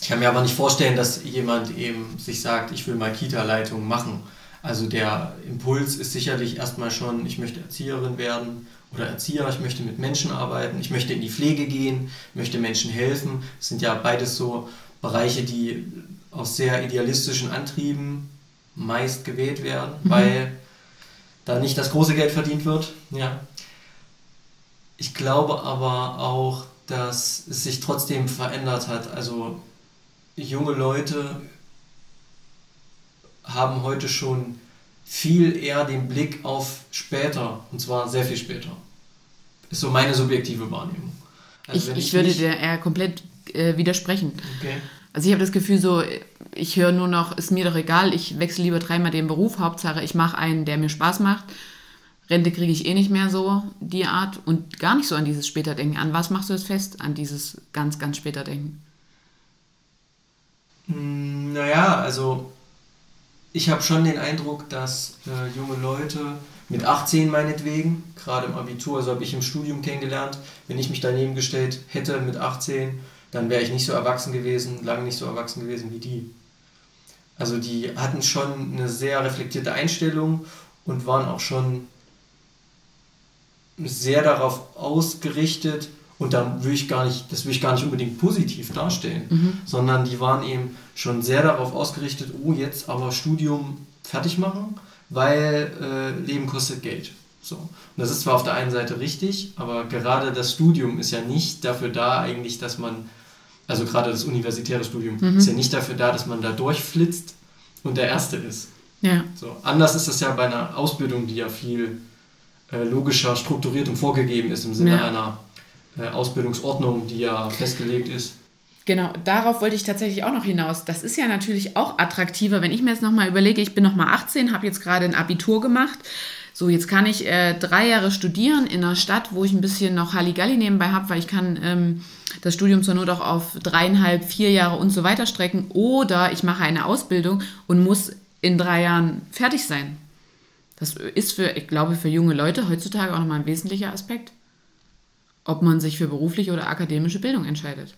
Speaker 3: ich kann mir aber nicht vorstellen, dass jemand eben sich sagt, ich will mal Kita-Leitung machen. Also der Impuls ist sicherlich erstmal schon, ich möchte Erzieherin werden oder Erzieher, ich möchte mit Menschen arbeiten, ich möchte in die Pflege gehen, möchte Menschen helfen. Das sind ja beides so Bereiche, die aus sehr idealistischen Antrieben meist gewählt werden, mhm. weil da nicht das große Geld verdient wird. Ja. Ich glaube aber auch, dass es sich trotzdem verändert hat. Also junge Leute haben heute schon viel eher den Blick auf später, und zwar sehr viel später. Ist so meine subjektive Wahrnehmung.
Speaker 2: Also ich, ich, ich, würde dir eher komplett äh, widersprechen. Okay. Also ich habe das Gefühl so, ich höre nur noch, ist mir doch egal, ich wechsle lieber dreimal den Beruf, Hauptsache ich mache einen, der mir Spaß macht. Rente kriege ich eh nicht mehr so, die Art. Und gar nicht so an dieses Späterdenken. An was machst du das fest? An dieses ganz, ganz Späterdenken.
Speaker 3: Naja, also ich habe schon den Eindruck, dass äh, junge Leute mit 18 meinetwegen, gerade im Abitur, also habe ich im Studium kennengelernt, wenn ich mich daneben gestellt hätte mit 18, dann wäre ich nicht so erwachsen gewesen, lange nicht so erwachsen gewesen wie die. Also die hatten schon eine sehr reflektierte Einstellung und waren auch schon sehr darauf ausgerichtet, und da will ich gar nicht, das will ich gar nicht unbedingt positiv darstellen, mhm. sondern die waren eben schon sehr darauf ausgerichtet, oh, jetzt aber Studium fertig machen, weil äh, Leben kostet Geld. So. Und das ist zwar auf der einen Seite richtig, aber gerade das Studium ist ja nicht dafür da, eigentlich, dass man, also gerade das universitäre Studium, mhm. ist ja nicht dafür da, dass man da durchflitzt und der Erste ist. Ja. So. Anders ist das ja bei einer Ausbildung, die ja viel äh, logischer strukturiert und vorgegeben ist im Sinne ja. einer Ausbildungsordnung, die ja festgelegt ist.
Speaker 2: Genau, darauf wollte ich tatsächlich auch noch hinaus. Das ist ja natürlich auch attraktiver, wenn ich mir jetzt nochmal überlege, ich bin nochmal 18, habe jetzt gerade ein Abitur gemacht. So, jetzt kann ich äh, drei Jahre studieren in einer Stadt, wo ich ein bisschen noch Halligalli nebenbei habe, weil ich kann ähm, das Studium zur Not auch auf dreieinhalb, vier Jahre und so weiter strecken. Oder ich mache eine Ausbildung und muss in drei Jahren fertig sein. Das ist für, ich glaube, für junge Leute heutzutage auch nochmal ein wesentlicher Aspekt ob man sich für berufliche oder akademische Bildung entscheidet.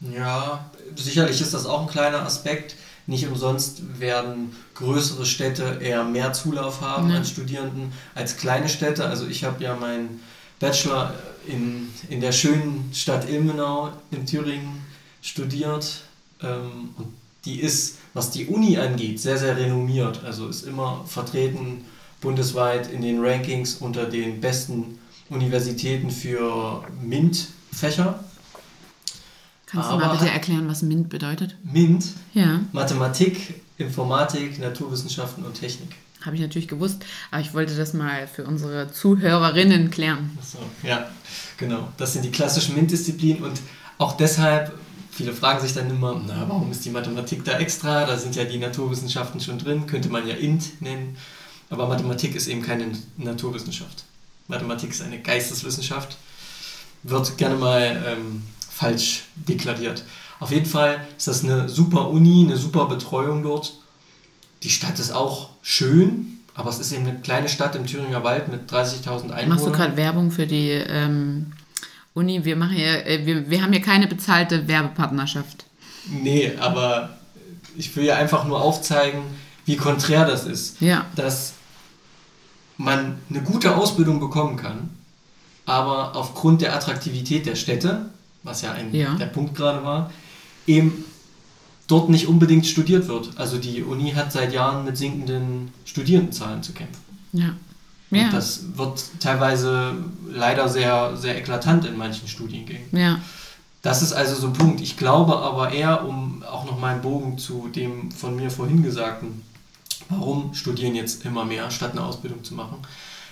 Speaker 3: Ja, sicherlich ist das auch ein kleiner Aspekt. Nicht umsonst werden größere Städte eher mehr Zulauf haben ja. an Studierenden als kleine Städte. Also ich habe ja meinen Bachelor in, in der schönen Stadt Ilmenau in Thüringen studiert. Ähm, und die ist, was die Uni angeht, sehr, sehr renommiert. Also ist immer vertreten bundesweit in den Rankings unter den besten Universitäten für MINT-Fächer.
Speaker 2: Kannst Aber du mal bitte erklären, was MINT bedeutet?
Speaker 3: MINT? Ja. Mathematik, Informatik, Naturwissenschaften und Technik.
Speaker 2: Habe ich natürlich gewusst, aber ich wollte das mal für unsere Zuhörerinnen klären.
Speaker 3: So, ja, genau. Das sind die klassischen MINT-Disziplinen und auch deshalb, viele fragen sich dann immer, na, warum ist die Mathematik da extra? Da sind ja die Naturwissenschaften schon drin, könnte man ja INT nennen. Aber Mathematik ist eben keine Naturwissenschaft. Mathematik ist eine Geisteswissenschaft. Wird gerne mal ähm, falsch deklariert. Auf jeden Fall ist das eine super Uni, eine super Betreuung dort. Die Stadt ist auch schön, aber es ist eben eine kleine Stadt im Thüringer Wald mit 30.000 Einwohnern.
Speaker 2: Machst du gerade Werbung für die ähm, Uni? Wir, machen hier, äh, wir, wir haben hier keine bezahlte Werbepartnerschaft.
Speaker 3: Nee, aber ich will ja einfach nur aufzeigen, wie konträr das ist. Ja. Dass man eine gute Ausbildung bekommen kann, aber aufgrund der Attraktivität der Städte, was ja, ein, ja. der Punkt gerade war, eben dort nicht unbedingt studiert wird. Also die Uni hat seit Jahren mit sinkenden Studierendenzahlen zu kämpfen. Ja. ja. Und das wird teilweise leider sehr, sehr eklatant in manchen Studiengängen. Ja. Das ist also so ein Punkt. Ich glaube aber eher, um auch noch mal einen Bogen zu dem von mir vorhin Gesagten Warum studieren jetzt immer mehr, statt eine Ausbildung zu machen?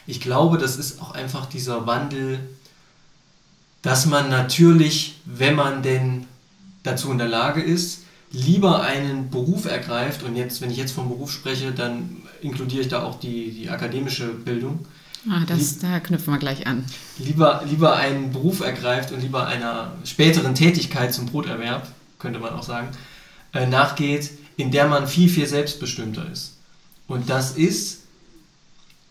Speaker 3: Ich glaube, das ist auch einfach dieser Wandel, dass man natürlich, wenn man denn dazu in der Lage ist, lieber einen Beruf ergreift. Und jetzt, wenn ich jetzt vom Beruf spreche, dann inkludiere ich da auch die, die akademische Bildung.
Speaker 2: Ah, das, Lieb, da knüpfen wir gleich an.
Speaker 3: Lieber, lieber einen Beruf ergreift und lieber einer späteren Tätigkeit zum Broterwerb, könnte man auch sagen, äh, nachgeht, in der man viel, viel selbstbestimmter ist. Und das ist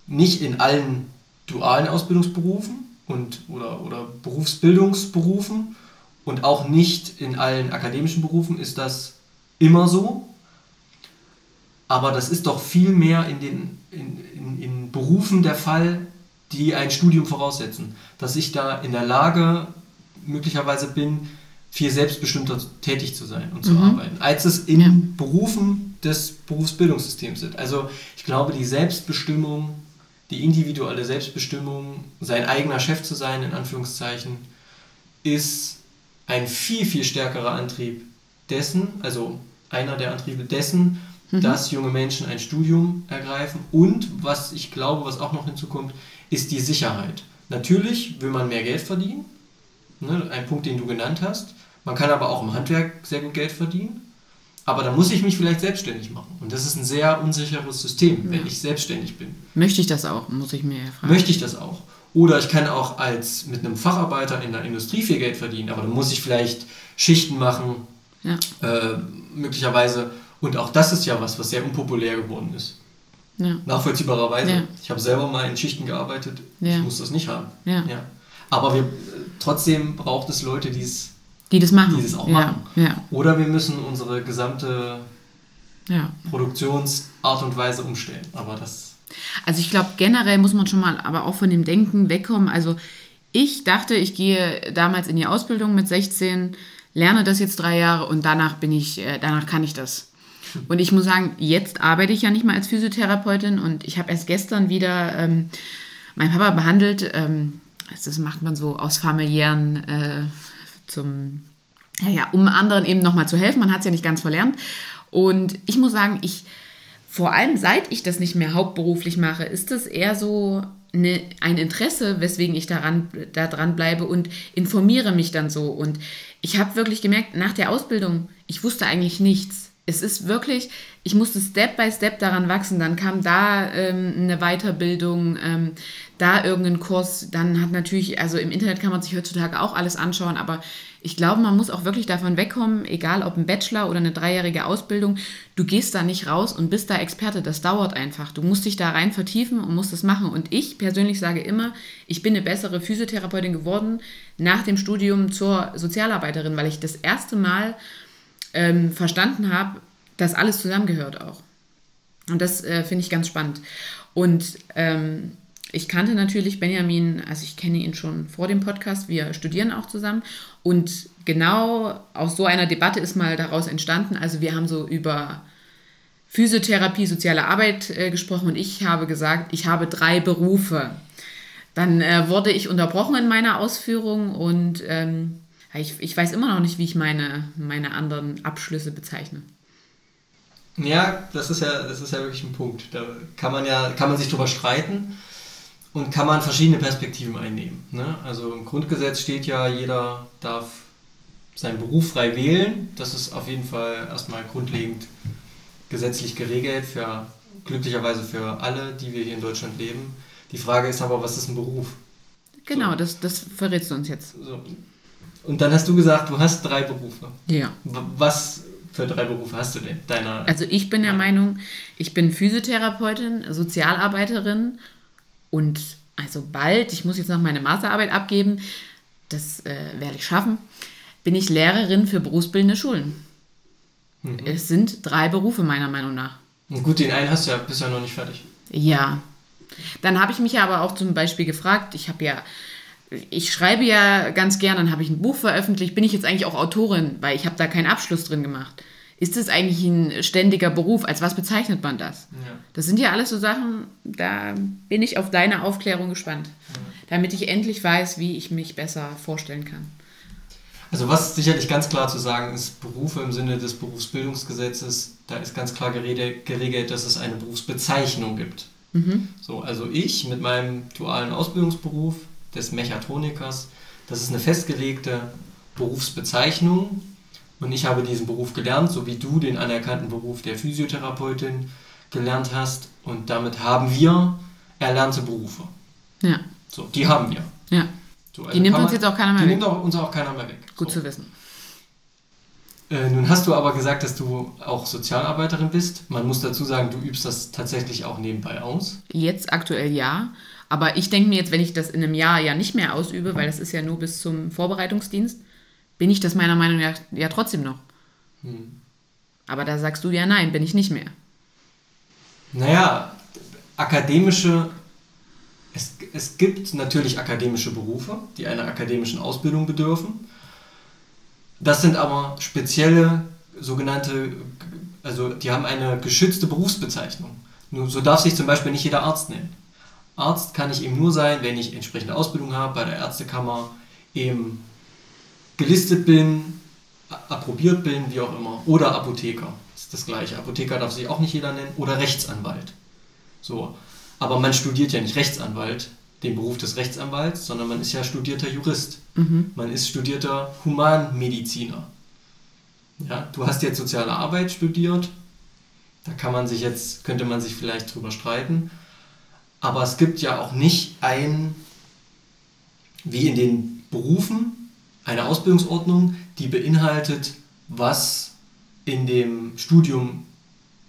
Speaker 3: nicht in allen dualen Ausbildungsberufen und, oder, oder Berufsbildungsberufen und auch nicht in allen akademischen Berufen ist das immer so. Aber das ist doch viel mehr in den in, in, in Berufen der Fall, die ein Studium voraussetzen. Dass ich da in der Lage möglicherweise bin, viel selbstbestimmter tätig zu sein und zu mhm. arbeiten, als es in ja. Berufen des Berufsbildungssystems sind. Also ich glaube, die Selbstbestimmung, die individuelle Selbstbestimmung, sein eigener Chef zu sein, in Anführungszeichen, ist ein viel, viel stärkerer Antrieb dessen, also einer der Antriebe dessen, mhm. dass junge Menschen ein Studium ergreifen. Und was ich glaube, was auch noch hinzukommt, ist die Sicherheit. Natürlich will man mehr Geld verdienen, ne, ein Punkt, den du genannt hast. Man kann aber auch im Handwerk sehr gut Geld verdienen. Aber da muss ich mich vielleicht selbstständig machen. Und das ist ein sehr unsicheres System, wenn
Speaker 2: Ja.
Speaker 3: ich selbstständig bin.
Speaker 2: Möchte ich das auch, muss ich mir ja fragen.
Speaker 3: Möchte ich das auch? Oder ich kann auch als mit einem Facharbeiter in der Industrie viel Geld verdienen, aber dann muss ich vielleicht Schichten machen,
Speaker 2: Ja,
Speaker 3: äh, möglicherweise. Und auch das ist ja was, was sehr unpopulär geworden ist.
Speaker 2: ja,
Speaker 3: Nachvollziehbarerweise.
Speaker 2: Ja.
Speaker 3: Ich habe selber mal in Schichten gearbeitet. Ich muss das nicht haben. Aber wir, äh, trotzdem braucht es Leute, die es.
Speaker 2: Die das machen.
Speaker 3: Die das auch
Speaker 2: ja,
Speaker 3: machen.
Speaker 2: Ja,
Speaker 3: Oder wir müssen unsere gesamte
Speaker 2: ja.
Speaker 3: Produktionsart und Weise umstellen. Aber das.
Speaker 2: Also ich glaube, generell muss man schon mal aber auch von dem Denken wegkommen. Also ich dachte, ich gehe damals in die Ausbildung mit 16, lerne das jetzt drei Jahre und danach bin ich, äh, danach kann ich das. Und ich muss sagen, jetzt arbeite ich ja nicht mal als Physiotherapeutin und ich habe erst gestern wieder ähm, meinen Papa behandelt. Ähm, das macht man so aus familiären äh, zum, ja, ja, um anderen eben nochmal zu helfen. Man hat es ja nicht ganz verlernt. Und ich muss sagen, ich, vor allem seit ich das nicht mehr hauptberuflich mache, ist das eher so eine, ein Interesse, weswegen ich daran, da dran bleibe und informiere mich dann so. Und ich habe wirklich gemerkt, nach der Ausbildung, ich wusste eigentlich nichts. Es ist wirklich, ich musste Step by Step daran wachsen. Dann kam da ähm, eine Weiterbildung, ähm, da irgendein Kurs. Dann hat natürlich, also im Internet kann man sich heutzutage auch alles anschauen, aber ich glaube, man muss auch wirklich davon wegkommen, egal ob ein Bachelor oder eine dreijährige Ausbildung, du gehst da nicht raus und bist da Experte. Das dauert einfach. Du musst dich da rein vertiefen und musst das machen. Und ich persönlich sage immer, ich bin eine bessere Physiotherapeutin geworden nach dem Studium zur Sozialarbeiterin, weil ich das erste Mal ähm, verstanden habe, dass alles zusammengehört auch. Und das äh, finde ich ganz spannend. Und ähm, ich kannte natürlich Benjamin, also ich kenne ihn schon vor dem Podcast, wir studieren auch zusammen. Und genau aus so einer Debatte ist mal daraus entstanden. Also wir haben so über Physiotherapie, soziale Arbeit äh, gesprochen und ich habe gesagt, ich habe drei Berufe. Dann äh, wurde ich unterbrochen in meiner Ausführung und ähm, ich, ich weiß immer noch nicht, wie ich meine, meine anderen Abschlüsse bezeichne.
Speaker 3: Ja, das ist ja, das ist ja wirklich ein Punkt. Da kann man ja, kann man sich drüber streiten und kann man verschiedene Perspektiven einnehmen. Ne? Also im Grundgesetz steht ja, jeder darf seinen Beruf frei wählen. Das ist auf jeden Fall erstmal grundlegend gesetzlich geregelt, für, glücklicherweise für alle, die wir hier in Deutschland leben. Die Frage ist aber, was ist ein Beruf?
Speaker 2: Genau,
Speaker 3: So.
Speaker 2: das, das verrätst du uns jetzt.
Speaker 3: So. Und dann hast du gesagt, du hast drei Berufe.
Speaker 2: Ja.
Speaker 3: Was für drei Berufe hast du denn? Deiner,
Speaker 2: Also ich bin der. Meinung, ich bin Physiotherapeutin, Sozialarbeiterin und also bald, ich muss jetzt noch meine Masterarbeit abgeben, das äh, werde ich schaffen, bin ich Lehrerin für berufsbildende Schulen.
Speaker 3: Mhm.
Speaker 2: Es sind drei Berufe meiner Meinung nach.
Speaker 3: Und gut, den einen hast du ja bisher noch nicht fertig.
Speaker 2: Ja. Dann habe ich mich ja aber auch zum Beispiel gefragt, ich habe ja, ich schreibe ja ganz gern, dann habe ich ein Buch veröffentlicht, bin ich jetzt eigentlich auch Autorin, weil ich habe da keinen Abschluss drin gemacht. Ist das eigentlich ein ständiger Beruf? Als was bezeichnet man das?
Speaker 3: Ja.
Speaker 2: Das sind ja alles so Sachen, da bin ich auf deine Aufklärung gespannt, damit ich endlich weiß, wie ich mich besser vorstellen kann.
Speaker 3: Also was sicherlich ganz klar zu sagen ist, Berufe im Sinne des Berufsbildungsgesetzes, da ist ganz klar geregelt, dass es eine Berufsbezeichnung gibt. So, also ich mit meinem dualen Ausbildungsberuf des Mechatronikers, das ist eine festgelegte Berufsbezeichnung und ich habe diesen Beruf gelernt, so wie du den anerkannten Beruf der Physiotherapeutin gelernt hast und damit haben wir erlernte Berufe.
Speaker 2: Ja,
Speaker 3: So, die haben wir.
Speaker 2: ja,
Speaker 3: So,
Speaker 2: die nimmt
Speaker 3: kann
Speaker 2: uns
Speaker 3: man-
Speaker 2: jetzt auch keiner mehr
Speaker 3: Die
Speaker 2: weg.
Speaker 3: nimmt auch, uns auch keiner mehr weg.
Speaker 2: Gut
Speaker 3: so.
Speaker 2: zu wissen.
Speaker 3: Äh, nun hast du aber gesagt, dass du auch Sozialarbeiterin bist. Man muss dazu sagen, du übst das tatsächlich auch nebenbei aus.
Speaker 2: Jetzt aktuell ja. Aber ich denke mir jetzt, wenn ich das in einem Jahr ja nicht mehr ausübe, weil das ist ja nur bis zum Vorbereitungsdienst, bin ich das meiner Meinung nach ja trotzdem noch. Aber da sagst du ja nein, bin ich nicht mehr.
Speaker 3: Naja, akademische, es, es gibt natürlich akademische Berufe, die einer akademischen Ausbildung bedürfen. Das sind aber spezielle sogenannte, also die haben eine geschützte Berufsbezeichnung. Nur so darf sich zum Beispiel nicht jeder Arzt nennen. Arzt kann ich eben nur sein, wenn ich entsprechende Ausbildung habe, bei der Ärztekammer eben gelistet bin, approbiert bin, wie auch immer. Oder Apotheker, das ist das gleiche. Apotheker darf sich auch nicht jeder nennen. Oder Rechtsanwalt. So. Aber man studiert ja nicht Rechtsanwalt, den Beruf des Rechtsanwalts, sondern man ist ja studierter Jurist. Mhm. Man ist studierter Humanmediziner. Ja, du hast jetzt soziale Arbeit studiert. Da kann man sich jetzt, könnte man sich vielleicht drüber streiten. Aber es gibt ja auch nicht ein, wie in den Berufen, eine Ausbildungsordnung, die beinhaltet, was in dem Studium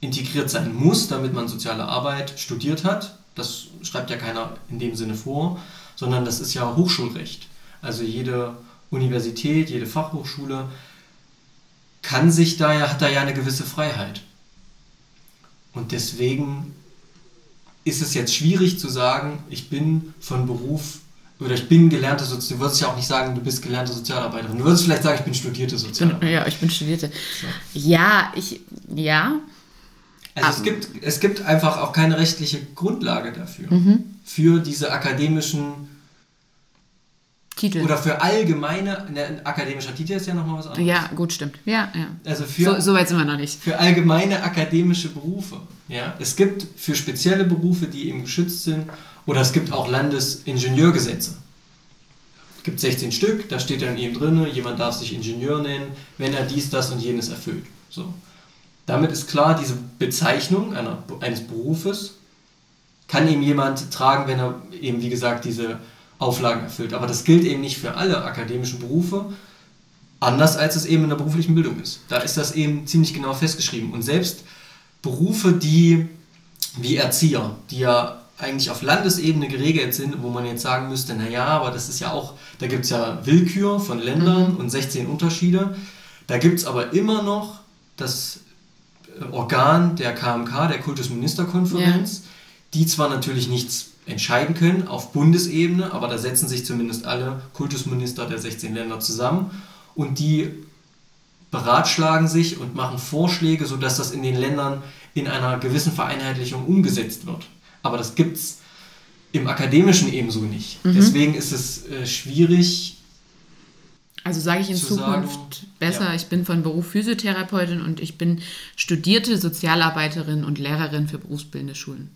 Speaker 3: integriert sein muss, damit man soziale Arbeit studiert hat. Das schreibt ja keiner in dem Sinne vor, sondern das ist ja Hochschulrecht. Also jede Universität, jede Fachhochschule kann sich da ja, hat da ja eine gewisse Freiheit. Und deswegen ist es jetzt schwierig zu sagen, ich bin von Beruf oder ich bin gelernte Sozialarbeiterin. Du würdest ja auch nicht sagen, du bist gelernte Sozialarbeiterin. Du würdest vielleicht sagen, ich bin studierte Sozialarbeiterin.
Speaker 2: Ja, ich bin studierte. So. Ja, ich, ja.
Speaker 3: Also es gibt, es gibt einfach auch keine rechtliche Grundlage dafür. Mhm. Für diese akademischen Titel. Oder für allgemeine, ne, ein akademischer Titel ist ja nochmal was anderes.
Speaker 2: Ja, gut, stimmt. Ja, ja.
Speaker 3: Also für, so,
Speaker 2: so, weit sind wir noch nicht.
Speaker 3: Für allgemeine akademische Berufe. Ja. Es gibt für spezielle Berufe, die eben geschützt sind, oder es gibt auch Landesingenieurgesetze. Es gibt 16 Stück, da steht dann eben drin, jemand darf sich Ingenieur nennen, wenn er dies, das und jenes erfüllt. So. Damit ist klar, diese Bezeichnung einer, eines Berufes kann eben jemand tragen, wenn er eben, wie gesagt, diese Auflagen erfüllt. Aber das gilt eben nicht für alle akademischen Berufe, anders als es eben in der beruflichen Bildung ist. Da ist das eben ziemlich genau festgeschrieben. Und selbst Berufe, die wie Erzieher, die ja eigentlich auf Landesebene geregelt sind, wo man jetzt sagen müsste, naja, aber das ist ja auch, da gibt es ja Willkür von Ländern mhm. und 16 Unterschiede. Da gibt es aber immer noch das Organ der KMK, der Kultusministerkonferenz, ja. die zwar natürlich nichts entscheiden können auf Bundesebene, aber da setzen sich zumindest alle Kultusminister der 16 Länder zusammen und die beratschlagen sich und machen Vorschläge, sodass das in den Ländern in einer gewissen Vereinheitlichung umgesetzt wird. Aber das gibt es im Akademischen ebenso nicht. Mhm. Deswegen ist es äh, schwierig.
Speaker 2: Also sage ich in Zukunft sagen, besser, ja. ich bin von Beruf Physiotherapeutin und ich bin studierte Sozialarbeiterin und Lehrerin für berufsbildende Schulen.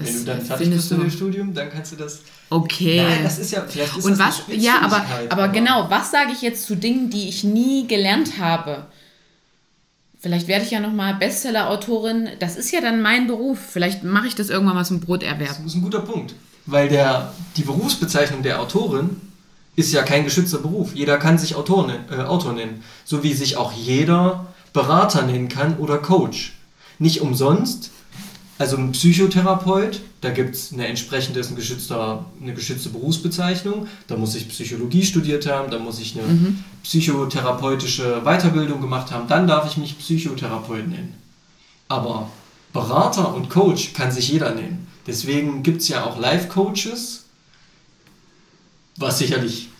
Speaker 3: Das Wenn du dann fertig bist mit dem Studium, dann kannst du das.
Speaker 2: Okay.
Speaker 3: Nein, das ist ja vielleicht ist
Speaker 2: Und was? Ja, aber, aber genau. Was sage ich jetzt zu Dingen, die ich nie gelernt habe? Vielleicht werde ich ja nochmal Bestseller-Autorin. Das ist ja dann mein Beruf. Vielleicht mache ich das irgendwann mal zum Broterwerb.
Speaker 3: Das ist ein guter Punkt. Weil der, die Berufsbezeichnung der Autorin ist ja kein geschützter Beruf. Jeder kann sich Autor, äh, Autor nennen. So wie sich auch jeder Berater nennen kann oder Coach. Nicht umsonst also ein Psychotherapeut, da gibt es eine entsprechende, ist ein geschützter, eine geschützte Berufsbezeichnung. Da muss ich Psychologie studiert haben, da muss ich eine mhm. psychotherapeutische Weiterbildung gemacht haben, dann darf ich mich Psychotherapeut nennen. Aber Berater und Coach kann sich jeder nennen. Deswegen gibt es ja auch Life-Coaches, was sicherlich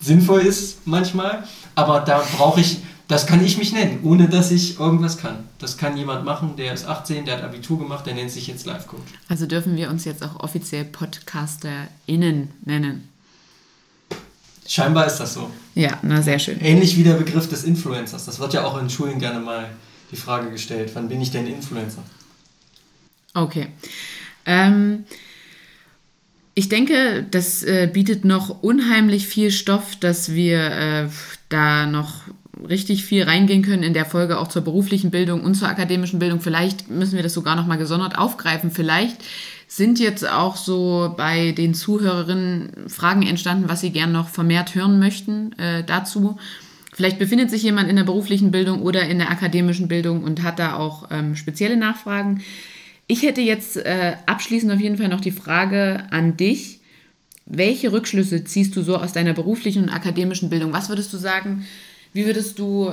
Speaker 3: sinnvoll ist manchmal, aber da brauche ich das kann ich mich nennen, ohne dass ich irgendwas kann. Das kann jemand machen, der ist 18, der hat Abitur gemacht, der nennt sich jetzt Life Coach.
Speaker 2: Also dürfen wir uns jetzt auch offiziell PodcasterInnen nennen.
Speaker 3: Scheinbar ist das so.
Speaker 2: Ja, na sehr schön.
Speaker 3: Ähnlich wie der Begriff des Influencers. Das wird ja auch in Schulen gerne mal die Frage gestellt. Wann bin ich denn Influencer?
Speaker 2: Okay. Ähm, ich denke, das äh, bietet noch unheimlich viel Stoff, dass wir äh, da noch richtig viel reingehen können in der Folge auch zur beruflichen Bildung und zur akademischen Bildung. Vielleicht müssen wir das sogar noch mal gesondert aufgreifen. Vielleicht sind jetzt auch so bei den Zuhörerinnen Fragen entstanden, was sie gern noch vermehrt hören möchten äh, dazu. Vielleicht befindet sich jemand in der beruflichen Bildung oder in der akademischen Bildung und hat da auch ähm, spezielle Nachfragen. Ich hätte jetzt äh, abschließend auf jeden Fall noch die Frage an dich. Welche Rückschlüsse ziehst du so aus deiner beruflichen und akademischen Bildung? Was würdest du sagen, wie würdest du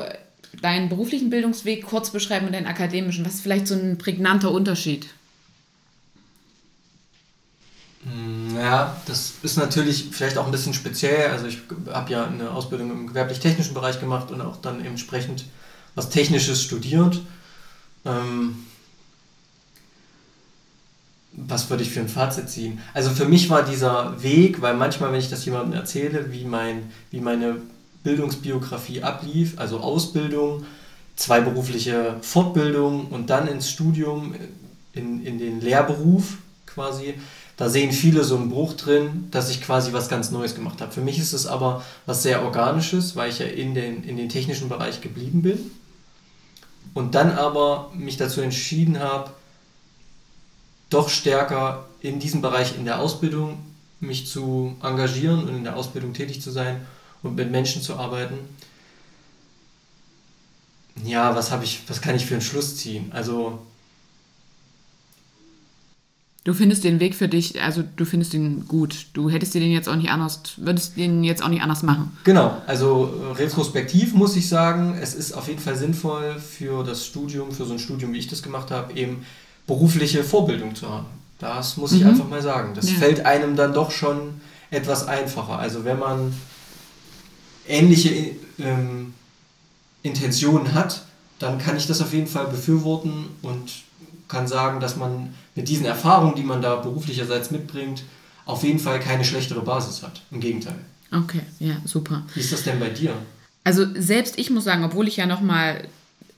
Speaker 2: deinen beruflichen Bildungsweg kurz beschreiben und deinen akademischen? Was ist vielleicht so ein prägnanter Unterschied?
Speaker 3: Hm, ja, das ist natürlich vielleicht auch ein bisschen speziell. Also ich habe ja eine Ausbildung im gewerblich-technischen Bereich gemacht und auch dann entsprechend was Technisches studiert. Ähm, was würde ich für ein Fazit ziehen? Also für mich war dieser Weg, weil manchmal, wenn ich das jemandem erzähle, wie, mein, wie meine Bildungsbiografie ablief, also Ausbildung, zwei berufliche Fortbildungen und dann ins Studium, in, in den Lehrberuf quasi, da sehen viele so einen Bruch drin, dass ich quasi was ganz Neues gemacht habe. Für mich ist es aber was sehr Organisches, weil ich ja in den, in den technischen Bereich geblieben bin und dann aber mich dazu entschieden habe, doch stärker in diesem Bereich in der Ausbildung mich zu engagieren und in der Ausbildung tätig zu sein und mit Menschen zu arbeiten. Ja, was habe ich, was kann ich für einen Schluss ziehen? Also
Speaker 2: Du findest den Weg für dich, also du findest ihn gut. Du hättest dir den jetzt auch nicht anders, würdest den jetzt auch nicht anders machen.
Speaker 3: Genau, also äh, retrospektiv muss ich sagen, es ist auf jeden Fall sinnvoll für das Studium, für so ein Studium, wie ich das gemacht habe, eben berufliche Vorbildung zu haben. Das muss ich mhm. einfach mal sagen. Das ja. fällt einem dann doch schon etwas einfacher. Also wenn man ähnliche ähm, Intentionen hat, dann kann ich das auf jeden Fall befürworten und kann sagen, dass man mit diesen Erfahrungen, die man da beruflicherseits mitbringt, auf jeden Fall keine schlechtere Basis hat. Im Gegenteil.
Speaker 2: Okay, ja, super.
Speaker 3: Wie ist das denn bei dir?
Speaker 2: Also selbst ich muss sagen, obwohl ich ja nochmal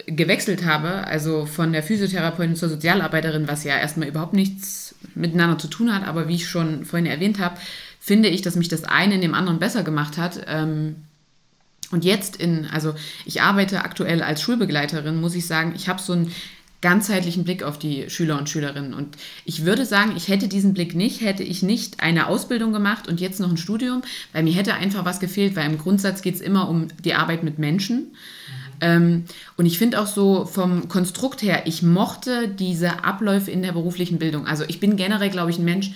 Speaker 2: gewechselt habe, also von der Physiotherapeutin zur Sozialarbeiterin, was ja erstmal überhaupt nichts miteinander zu tun hat, aber wie ich schon vorhin erwähnt habe, finde ich, dass mich das eine in dem anderen besser gemacht hat. Ähm, und jetzt in, also ich arbeite aktuell als Schulbegleiterin, muss ich sagen, ich habe so ein ganzheitlichen Blick auf die Schüler und Schülerinnen. Und ich würde sagen, ich hätte diesen Blick nicht, hätte ich nicht eine Ausbildung gemacht und jetzt noch ein Studium, weil mir hätte einfach was gefehlt, weil im Grundsatz geht es immer um die Arbeit mit Menschen. Ähm, und ich finde auch so vom Konstrukt her, ich mochte diese Abläufe in der beruflichen Bildung. Also ich bin generell, glaube ich, ein Mensch,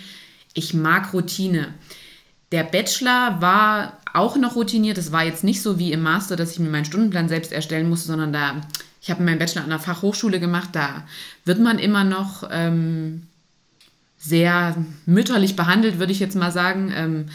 Speaker 2: ich mag Routine. Der Bachelor war auch noch routiniert. Es war jetzt nicht so wie im Master, dass ich mir meinen Stundenplan selbst erstellen musste, sondern da ich habe meinen Bachelor an einer Fachhochschule gemacht, da wird man immer noch ähm, sehr mütterlich behandelt, würde ich jetzt mal sagen. Ähm,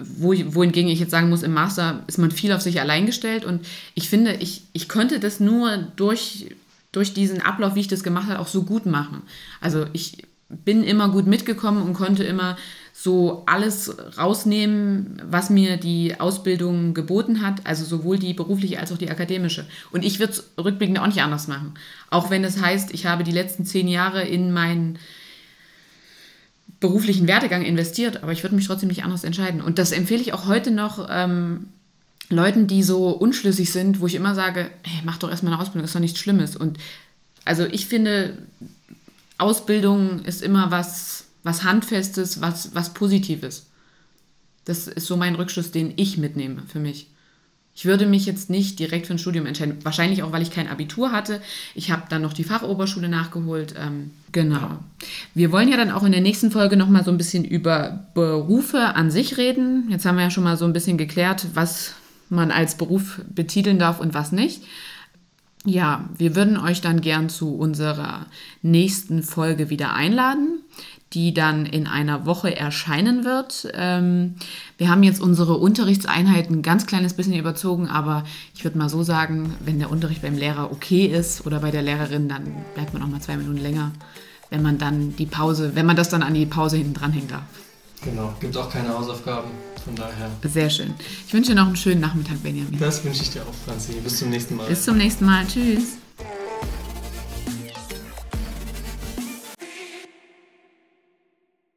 Speaker 2: wo, wohingegen ich jetzt sagen muss, im Master ist man viel auf sich allein gestellt und ich finde, ich, ich könnte das nur durch, durch diesen Ablauf, wie ich das gemacht habe, auch so gut machen. Also ich bin immer gut mitgekommen und konnte immer so alles rausnehmen, was mir die Ausbildung geboten hat, also sowohl die berufliche als auch die akademische. Und ich würde es rückblickend auch nicht anders machen. Auch wenn es heißt, ich habe die letzten zehn Jahre in meinen beruflichen Werdegang investiert, aber ich würde mich trotzdem nicht anders entscheiden. Und das empfehle ich auch heute noch ähm, Leuten, die so unschlüssig sind, wo ich immer sage, hey, mach doch erstmal eine Ausbildung, ist doch nichts Schlimmes. Und also ich finde, Ausbildung ist immer was was Handfestes, was, was Positives. Das ist so mein Rückschluss, den ich mitnehme für mich. Ich würde mich jetzt nicht direkt für ein Studium entscheiden. Wahrscheinlich auch, weil ich kein Abitur hatte. Ich habe dann noch die Fachoberschule nachgeholt. Ähm, genau. Wir wollen ja dann auch in der nächsten Folge nochmal so ein bisschen über Berufe an sich reden. Jetzt haben wir ja schon mal so ein bisschen geklärt, was man als Beruf betiteln darf und was nicht. Ja, wir würden euch dann gern zu unserer nächsten Folge wieder einladen die dann in einer Woche erscheinen wird. Ähm, wir haben jetzt unsere Unterrichtseinheiten ein ganz kleines bisschen überzogen, aber ich würde mal so sagen, wenn der Unterricht beim Lehrer okay ist oder bei der Lehrerin, dann bleibt man auch mal zwei Minuten länger, wenn man dann die Pause, wenn man das dann an die Pause hinten dranhängen darf.
Speaker 3: Genau, gibt auch keine Hausaufgaben, von daher.
Speaker 2: Sehr schön. Ich wünsche dir noch einen schönen Nachmittag, Benjamin.
Speaker 3: Das wünsche ich dir auch, Franzi. Bis zum nächsten Mal.
Speaker 2: Bis zum nächsten Mal. Tschüss.